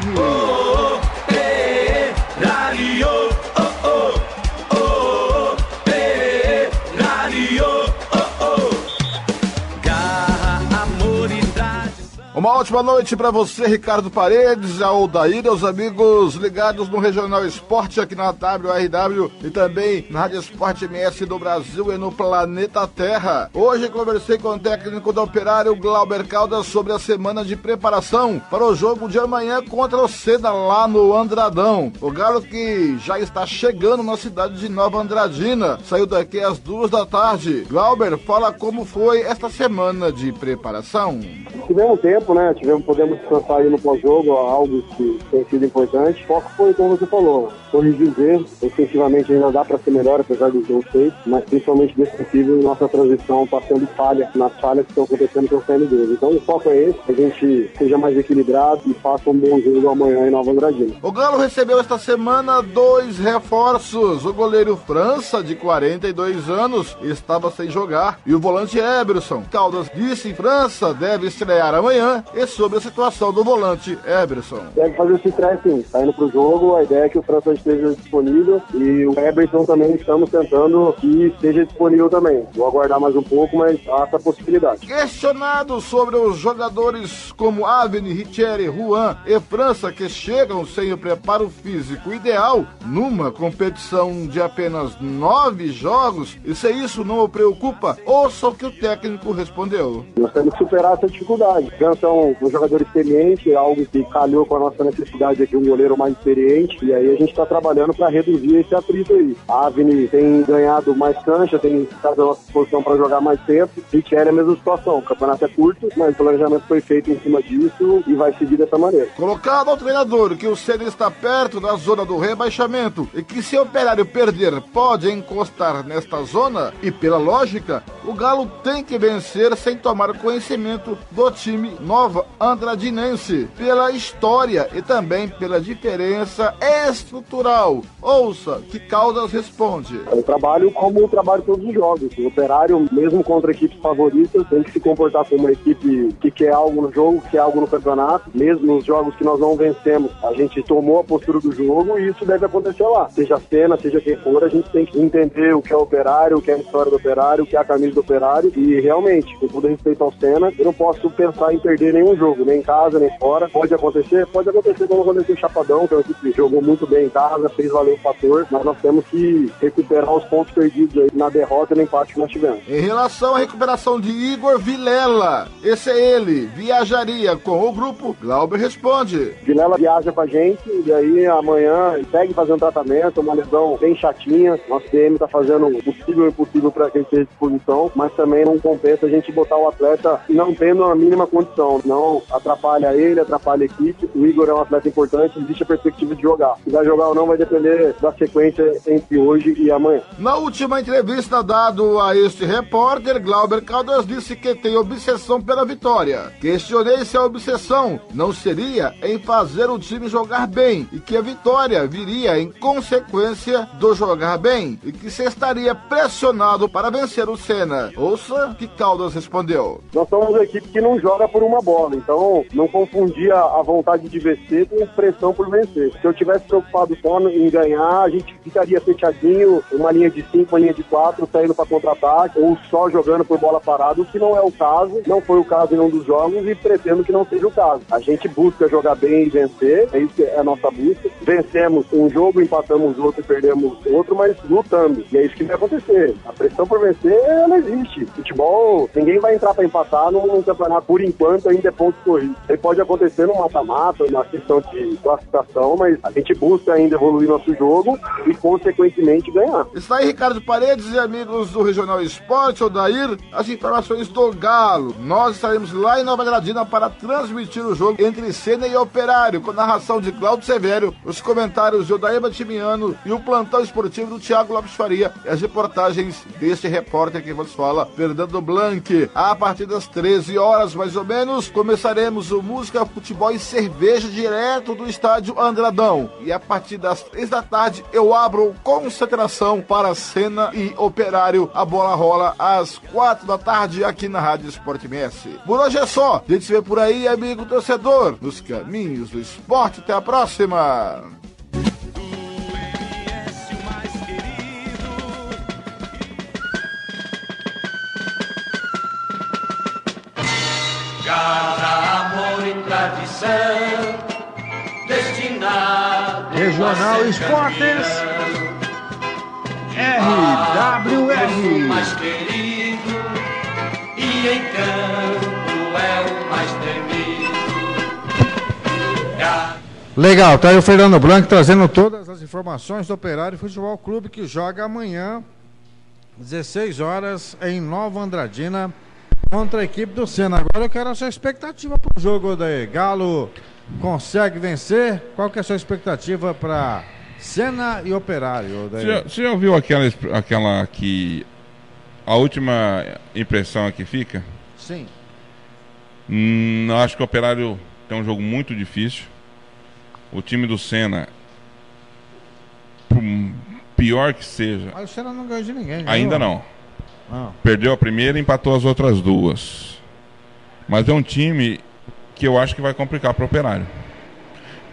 Uma ótima noite para você, Ricardo Paredes, ao Daíra, aos amigos ligados no Regional Esporte aqui na WRW e também na Rádio Esporte MS do Brasil e no planeta Terra. Hoje conversei com o técnico do Operário Glauber Caldas sobre a semana de preparação para o jogo de amanhã contra o Seda lá no Andradão. O Galo que já está chegando na cidade de Nova Andradina, saiu daqui às duas da tarde. Glauber, fala como foi esta semana de preparação. Tivemos tempo, né? Tivemos, podemos descansar aí no pós-jogo, algo que tem sido importante. O foco foi, como você falou, corrigir os erros. Ofensivamente ainda dá para ser melhor, apesar dos erros feitos, mas principalmente defensivo, nossa transição está sendo falha nas falhas que estão acontecendo com o CN2. Então o foco é esse, a gente seja mais equilibrado e faça um bom jogo amanhã em Nova Andradina. O Galo recebeu esta semana dois reforços. O goleiro França, de 42 anos, estava sem jogar. E o volante Eberson. Caldas disse França deve estrear amanhã. E sobre a situação do volante Eberson. Deve fazer esse teste sim, tá indo pro jogo, a ideia é que o França esteja disponível e o Eberson também estamos tentando que esteja disponível também. Vou aguardar mais um pouco, mas há essa possibilidade. Questionado sobre os jogadores como Avni, Richeri, Juan e França que chegam sem o preparo físico ideal numa competição de apenas nove jogos, e se isso não o preocupa, ouça o que o técnico respondeu. Nós temos que superar essa dificuldade. São um jogador experiente, algo que calhou com a nossa necessidade aqui, um goleiro mais experiente, e aí a gente está trabalhando para reduzir esse atrito aí. A Avni tem ganhado mais cancha, tem ficado à nossa disposição para jogar mais tempo, e Thierry é a mesma situação. O campeonato é curto, mas o planejamento foi feito em cima disso e vai seguir dessa maneira. Colocado ao treinador que o Ceni está perto da zona do rebaixamento e que se o operário perder pode encostar nesta zona, e pela lógica, o Galo tem que vencer sem tomar conhecimento do time prova andradinense, pela história e também pela diferença estrutural. Ouça que Caldas responde. Eu trabalho como eu trabalho todos os jogos. O operário, mesmo contra equipes favoritas, tem que se comportar como uma equipe que quer algo no jogo, que quer algo no campeonato. Mesmo nos jogos que nós não vencemos, a gente tomou a postura do jogo e isso deve acontecer lá. Seja a cena, seja quem for, a gente tem que entender o que é operário, o que é a história do operário, o que é a camisa do operário. E realmente, com todo respeito ao Senna, eu não posso pensar em perder nenhum jogo, nem em casa, nem fora. Pode acontecer, pode acontecer como aconteceu em Chapadão, que é uma equipe que jogou muito bem em casa, fez valer o fator, mas nós temos que recuperar os pontos perdidos aí na derrota e no empate que nós tivemos. Em relação à recuperação de Igor Vilela, esse é ele, viajaria com o grupo, Glauber responde. Vilela viaja pra gente e aí amanhã segue fazendo tratamento, uma lesão bem chatinha. Nosso DM tá fazendo o possível e o impossível para que ele esteja à disposição, mas também não compensa a gente botar o atleta não tendo a mínima condição. Não atrapalha ele, atrapalha a equipe. O Igor é um atleta importante, existe a perspectiva de jogar. Se vai jogar ou não vai depender da sequência entre hoje e amanhã. Na última entrevista dado a este repórter, Glauber Caldas disse que tem obsessão pela vitória. Questionei se a obsessão não seria em fazer o time jogar bem e que a vitória viria em consequência do jogar bem e que se estaria pressionado para vencer o Senna. Ouça que Caldas respondeu. Nós somos uma equipe que não joga por uma bola, então não confundia a vontade de vencer com pressão por vencer. Se eu tivesse preocupado só em ganhar, a gente ficaria fechadinho, uma linha de 5, uma linha de 4, saindo para contra-ataque, ou só jogando por bola parada, o que não é o caso, não foi o caso em um dos jogos e pretendo que não seja o caso. A gente busca jogar bem e vencer, é isso que é a nossa busca. Vencemos um jogo, empatamos outro e perdemos outro, mas lutando. E é isso que vai acontecer. A pressão por vencer, ela existe. Futebol, ninguém vai entrar para empatar num campeonato por enquanto ainda é pontos corridos. Ele pode acontecer no mata-mata, na questão de classificação, mas a gente busca ainda evoluir nosso jogo e, consequentemente, ganhar. Está aí Ricardo Paredes e amigos do Regional Esporte, Odair, as informações do Galo. Nós estaremos lá em Nova Gradina para transmitir o jogo entre Sena e Operário, com narração de Claudio Severo, os comentários de Odair Batimiano e o plantão esportivo do Thiago Lopes Faria e as reportagens deste repórter que vos fala, Fernando Blanc. A partir das 13 horas, mais ou menos, começaremos o Música, Futebol e Cerveja direto do estádio Andradão. E a partir das 3 da tarde eu abro concentração para Cena e Operário. A bola rola às 4 da tarde aqui na Rádio Esporte MS. Por hoje é só. A gente se vê por aí, amigo torcedor, nos caminhos do esporte. Até a próxima. Casa, amor e tradição, destinado Regional Esportes RWR. mais querido e em campo é o mais temido. Legal, tá aí o Fernando Blanco trazendo todas as informações do Operário Futebol Clube que joga amanhã, 16 horas, em Nova Andradina, contra a equipe do Senna. Agora eu quero a sua expectativa para o jogo daí. Galo consegue vencer? Qual que é a sua expectativa para Senna e Operário? Você já, você já ouviu aquela, aquela que. A última impressão que fica? Sim. Hum, acho que o Operário tem um jogo muito difícil. O time do Senna, pior que seja, Mas o Senna não ganhou de ninguém. ainda ganhou? não. Perdeu a primeira e empatou as outras duas. Mas é um time que eu acho que vai complicar para o Operário.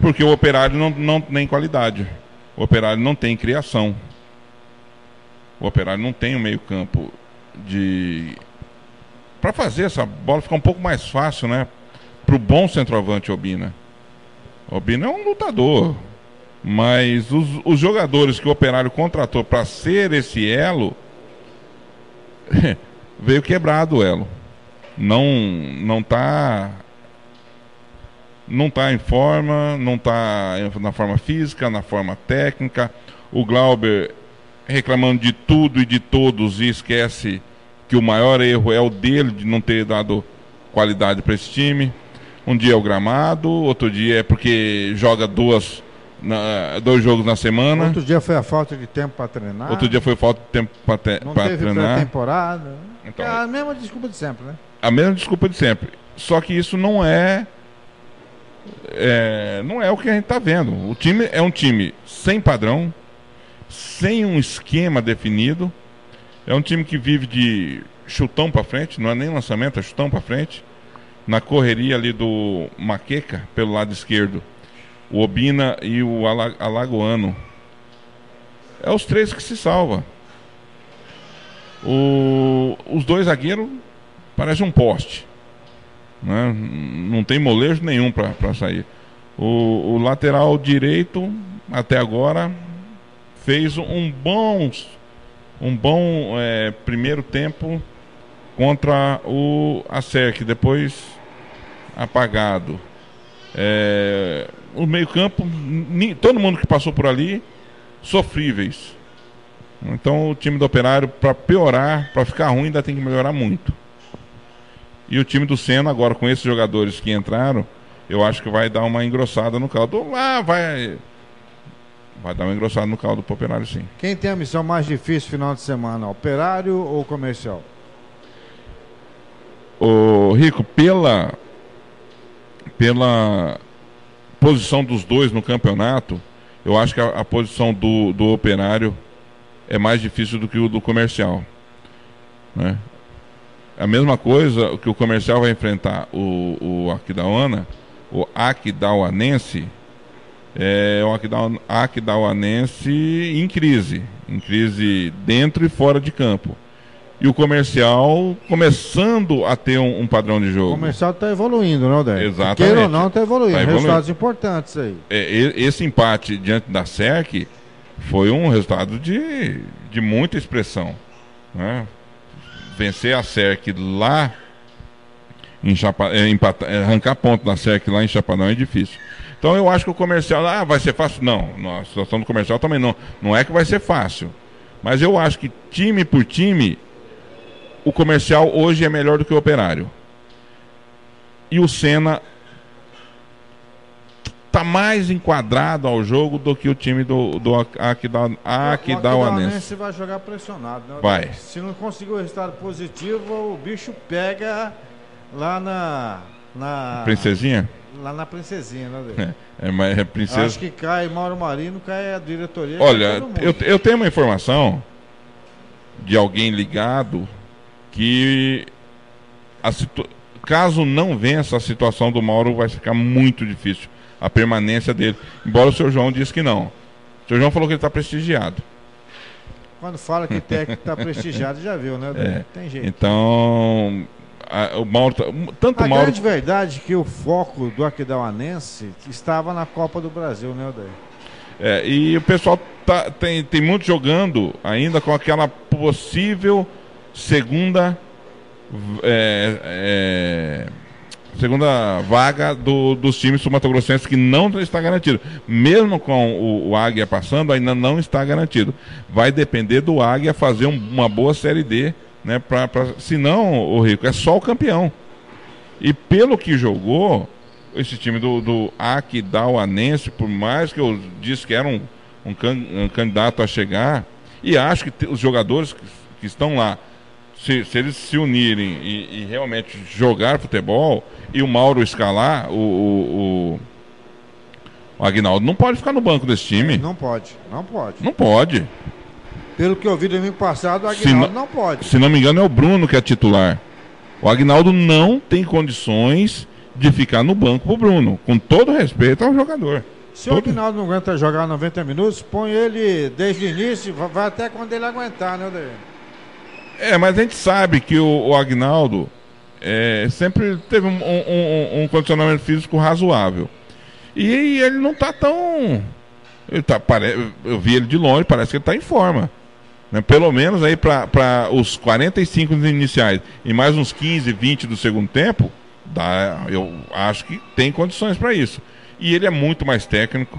Porque o Operário não, não tem qualidade. O Operário não tem criação. O Operário não tem um meio-campo de. Para fazer essa bola ficar um pouco mais fácil, né? Para o bom centroavante Obina. Obina é um lutador. Mas os, os jogadores que o Operário contratou para ser esse elo veio quebrado o elo. Não não tá não tá em forma, não tá na forma física, na forma técnica. O Glauber reclamando de tudo e de todos e esquece que o maior erro é o dele de não ter dado qualidade para esse time. Um dia é o gramado, outro dia é porque joga duas na- dois jogos na semana. Outro dia foi a falta de tempo para treinar. Outro dia foi falta de tempo para Não para teve treinar. pré-temporada. Então, é a mesma desculpa de sempre, né? a mesma desculpa de sempre. Só que isso não é, é não é o que a gente está vendo. O time é um time sem padrão, sem um esquema definido. É um time que vive de chutão para frente, não é nem lançamento, é chutão para frente. Na correria ali do Maqueca, pelo lado esquerdo, o Obina e o Ala- Alagoano. É os três que se salva. O- os dois zagueiros parecem um poste. né? Não tem molejo nenhum para sair. O, o lateral direito, até agora, fez um bom, um bom é, primeiro tempo contra o Acerque, depois apagado. É, o meio-campo, todo mundo que passou por ali, sofríveis. Então o time do Operário, para piorar, para ficar ruim, ainda tem que melhorar muito. E o time do Senna, agora com esses jogadores que entraram, eu acho que vai dar uma engrossada no caldo. Lá vai. Vai dar uma engrossada no caldo pro Operário, sim. Quem tem a missão mais difícil final de semana, operário ou comercial? Ô, Rico, pela pela posição dos dois no campeonato, eu acho que a, a posição do, do operário é mais difícil do que o do comercial. Né? A mesma coisa que o comercial vai enfrentar o, o Aquidauana, o Aquidauanense, é o Aquidau- Aquidauanense em crise, em crise dentro e fora de campo. E o comercial começando a ter um, um padrão de O jogo. comercial está evoluindo, né, Odair? Exatamente. Queira ou não, está evoluindo. Tá evoluindo. Resultados importantes aí. É, esse empate diante da SERC foi um resultado de, de muita expressão. né? Vencer a SERC lá em Chapa, é, empata- é, arrancar ponto da SERC lá em Chapadão é difícil. Então eu acho que o comercial, ah, vai ser fácil? Não, não, a situação do comercial também não. Não é que vai ser fácil. Mas eu acho que time por time, o comercial hoje é melhor do que o operário. E o Senna tá mais enquadrado ao jogo do que o time do, do Aquidauanense. Aquidauanense vai jogar pressionado, né? Vai. Se não conseguir o resultado positivo, o bicho pega lá na. na Princesinha? Lá na Princesinha, né? É, mas é princesa. Acho que cai Mauro Marino, cai a diretoria. Olha, eu, eu tenho uma informação de alguém ligado que situ- caso não vença a situação do Mauro vai ficar muito difícil a permanência dele. Embora o seu João disse que não. O seu João falou que ele está prestigiado. Quando fala que técnico está prestigiado, já viu, né? É. Tem jeito. Então, a- o Mauro, tá- tanto A Mauro grande verdade é que o foco do Aquidauanense estava na Copa do Brasil, né, Odair? É, e o pessoal tá, tem, tem muito jogando ainda com aquela possível segunda é, é, segunda vaga do- dos times sul-mato-grossenses que não está garantido. Mesmo com o, o Águia passando, ainda não está garantido. Vai depender do Águia fazer um- uma boa Série D, né? Pra, pra, senão, o Rico, é só o campeão. E pelo que jogou, esse time do, do Aquidauanense, por mais que eu disse que era um, um, can- um candidato a chegar, e acho que te- os jogadores que, que estão lá, se, se eles se unirem e, e realmente jogar futebol, e o Mauro escalar, o, o, o, o Agnaldo não pode ficar no banco desse time. Não pode, não pode. Não pode. Pelo que eu vi domingo passado, o Se Aguinaldo não- não pode. Se não me engano, é o Bruno que é titular. O Agnaldo não tem condições de ficar no banco pro Bruno, com todo respeito ao jogador. Se o Aguinaldo não aguenta jogar 90 minutos, põe ele desde o início, vai- até quando ele aguentar, né, Odair? É, mas a gente sabe que o, o Agnaldo é, sempre teve um, um- um- um condicionamento físico razoável. E ele não tá tão. Ele tá, pare- eu vi ele de longe, parece que ele tá em forma. né? Pelo menos aí para os 45 iniciais e mais uns 15, 20 do segundo tempo, dá, eu acho que tem condições para isso. E ele é muito mais técnico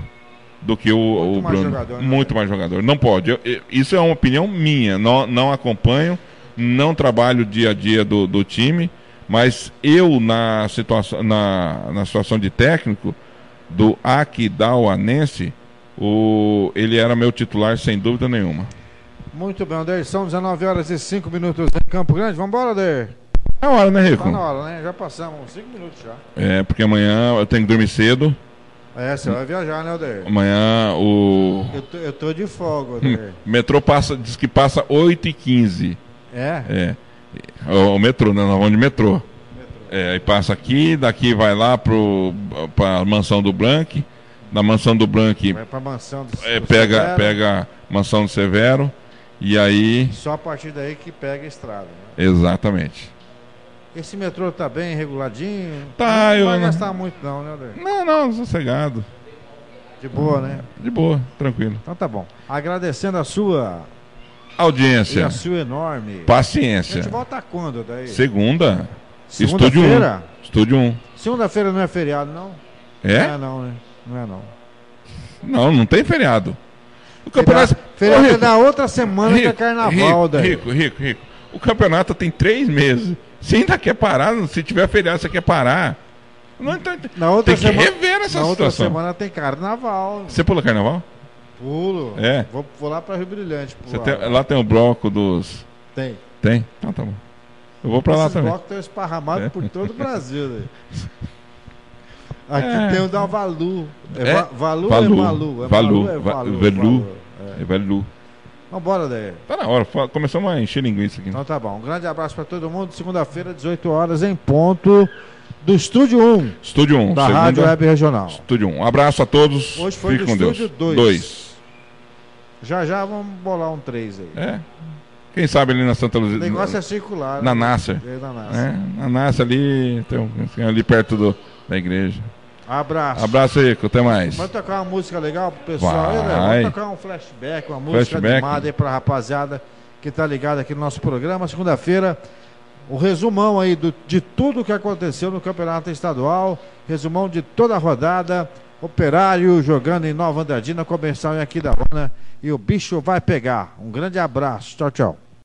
do que o, o mais Bruno. jogador, né? muito mais jogador. Não pode. Eu- eu- isso é uma opinião minha. Não, não acompanho, não trabalho o dia a dia do, do time, mas eu na situação, na, na situação de técnico do Aquidauanense, o, ele era meu titular sem dúvida nenhuma. Muito bem, Odair. São 19 horas e 5 minutos em Campo Grande. Vamos embora, Odair. É hora, né, Rico? Tá na hora, né? Já passamos 5 minutos já. É, porque amanhã eu tenho que dormir cedo. É, você vai viajar, né, Aldeir? Amanhã o. Eu tô, eu tô de folga, Aldeir. O metrô passa, diz que passa 8h15. É? É. O, o metrô, né? Nós vamos de metrô. É, aí passa aqui, daqui vai lá pro, pra mansão do Blank. Da mansão do Blank Vai pra mansão do, é, do pega, Severo. pega a mansão do Severo. E aí. Só a partir daí que pega a estrada. né? Exatamente. Esse metrô tá bem reguladinho? Tá, não eu- vai gastar muito não, né, Aldeir? Não, não, sossegado. De boa, né? De boa, tranquilo. Então tá bom. Agradecendo a sua e Audiência. a sua enorme. Paciência. A gente volta quando daí? Segunda. Estúdio 1. Segunda-feira? Estúdio 1. Segunda-feira não é feriado, não? É? Não é não, né? Não é não. Não, não tem feriado. O campeonato. Feriado Ô, é Rico, da outra semana que é Rico, carnaval, rico, daí. rico, rico, rico. O campeonato tem três meses. Você ainda quer parar? Se tiver feriado, você quer parar? Não, então, Na outra tem que semana, rever essa na outra situação. semana tem carnaval. Você pula carnaval? Pulo. É. Vou, vou lá pra Rio Brilhante. Tem- lá tem o bloco dos. Tem. Tem? Então tá bom. Eu vou pra lá também. blocos estão esparramados É. por todo o Brasil. Né? Aqui É. tem o da Valu. É, É? Va- Valu, Valu. é Malu? É Valu. Malu, é Va- Valu. Velu. Valu. É. É Velu. Vambora daí. Tá na hora. Começamos a encher linguiça aqui. Então tá bom. Um grande abraço pra todo mundo. Segunda-feira, 18 horas, em ponto, do Estúdio 1, Estúdio 1. da segunda- Rádio Web Regional. Estúdio 1. Um abraço a todos. Hoje foi Fique do com Deus. Estúdio 2. Já já vamos bolar um 3 aí. É. Quem sabe ali na Santa Luzia. O negócio é circular. Na né? Nasser. É, na Nasser. É, na Nasser ali, tem um, tem ali perto do, da igreja. Abraço. Abraço aí, até mais. Vamos tocar uma música legal pro pessoal aí, né? Vai. Vamos tocar um flashback, uma música Flashback. animada aí pra rapaziada que tá ligada aqui no nosso programa. Segunda-feira, o resumão aí do- de tudo que aconteceu no Campeonato Estadual, resumão de toda a rodada, Operário jogando em Nova Andradina, comercial em aqui da Rona e o bicho vai pegar. Um grande abraço. Tchau, tchau.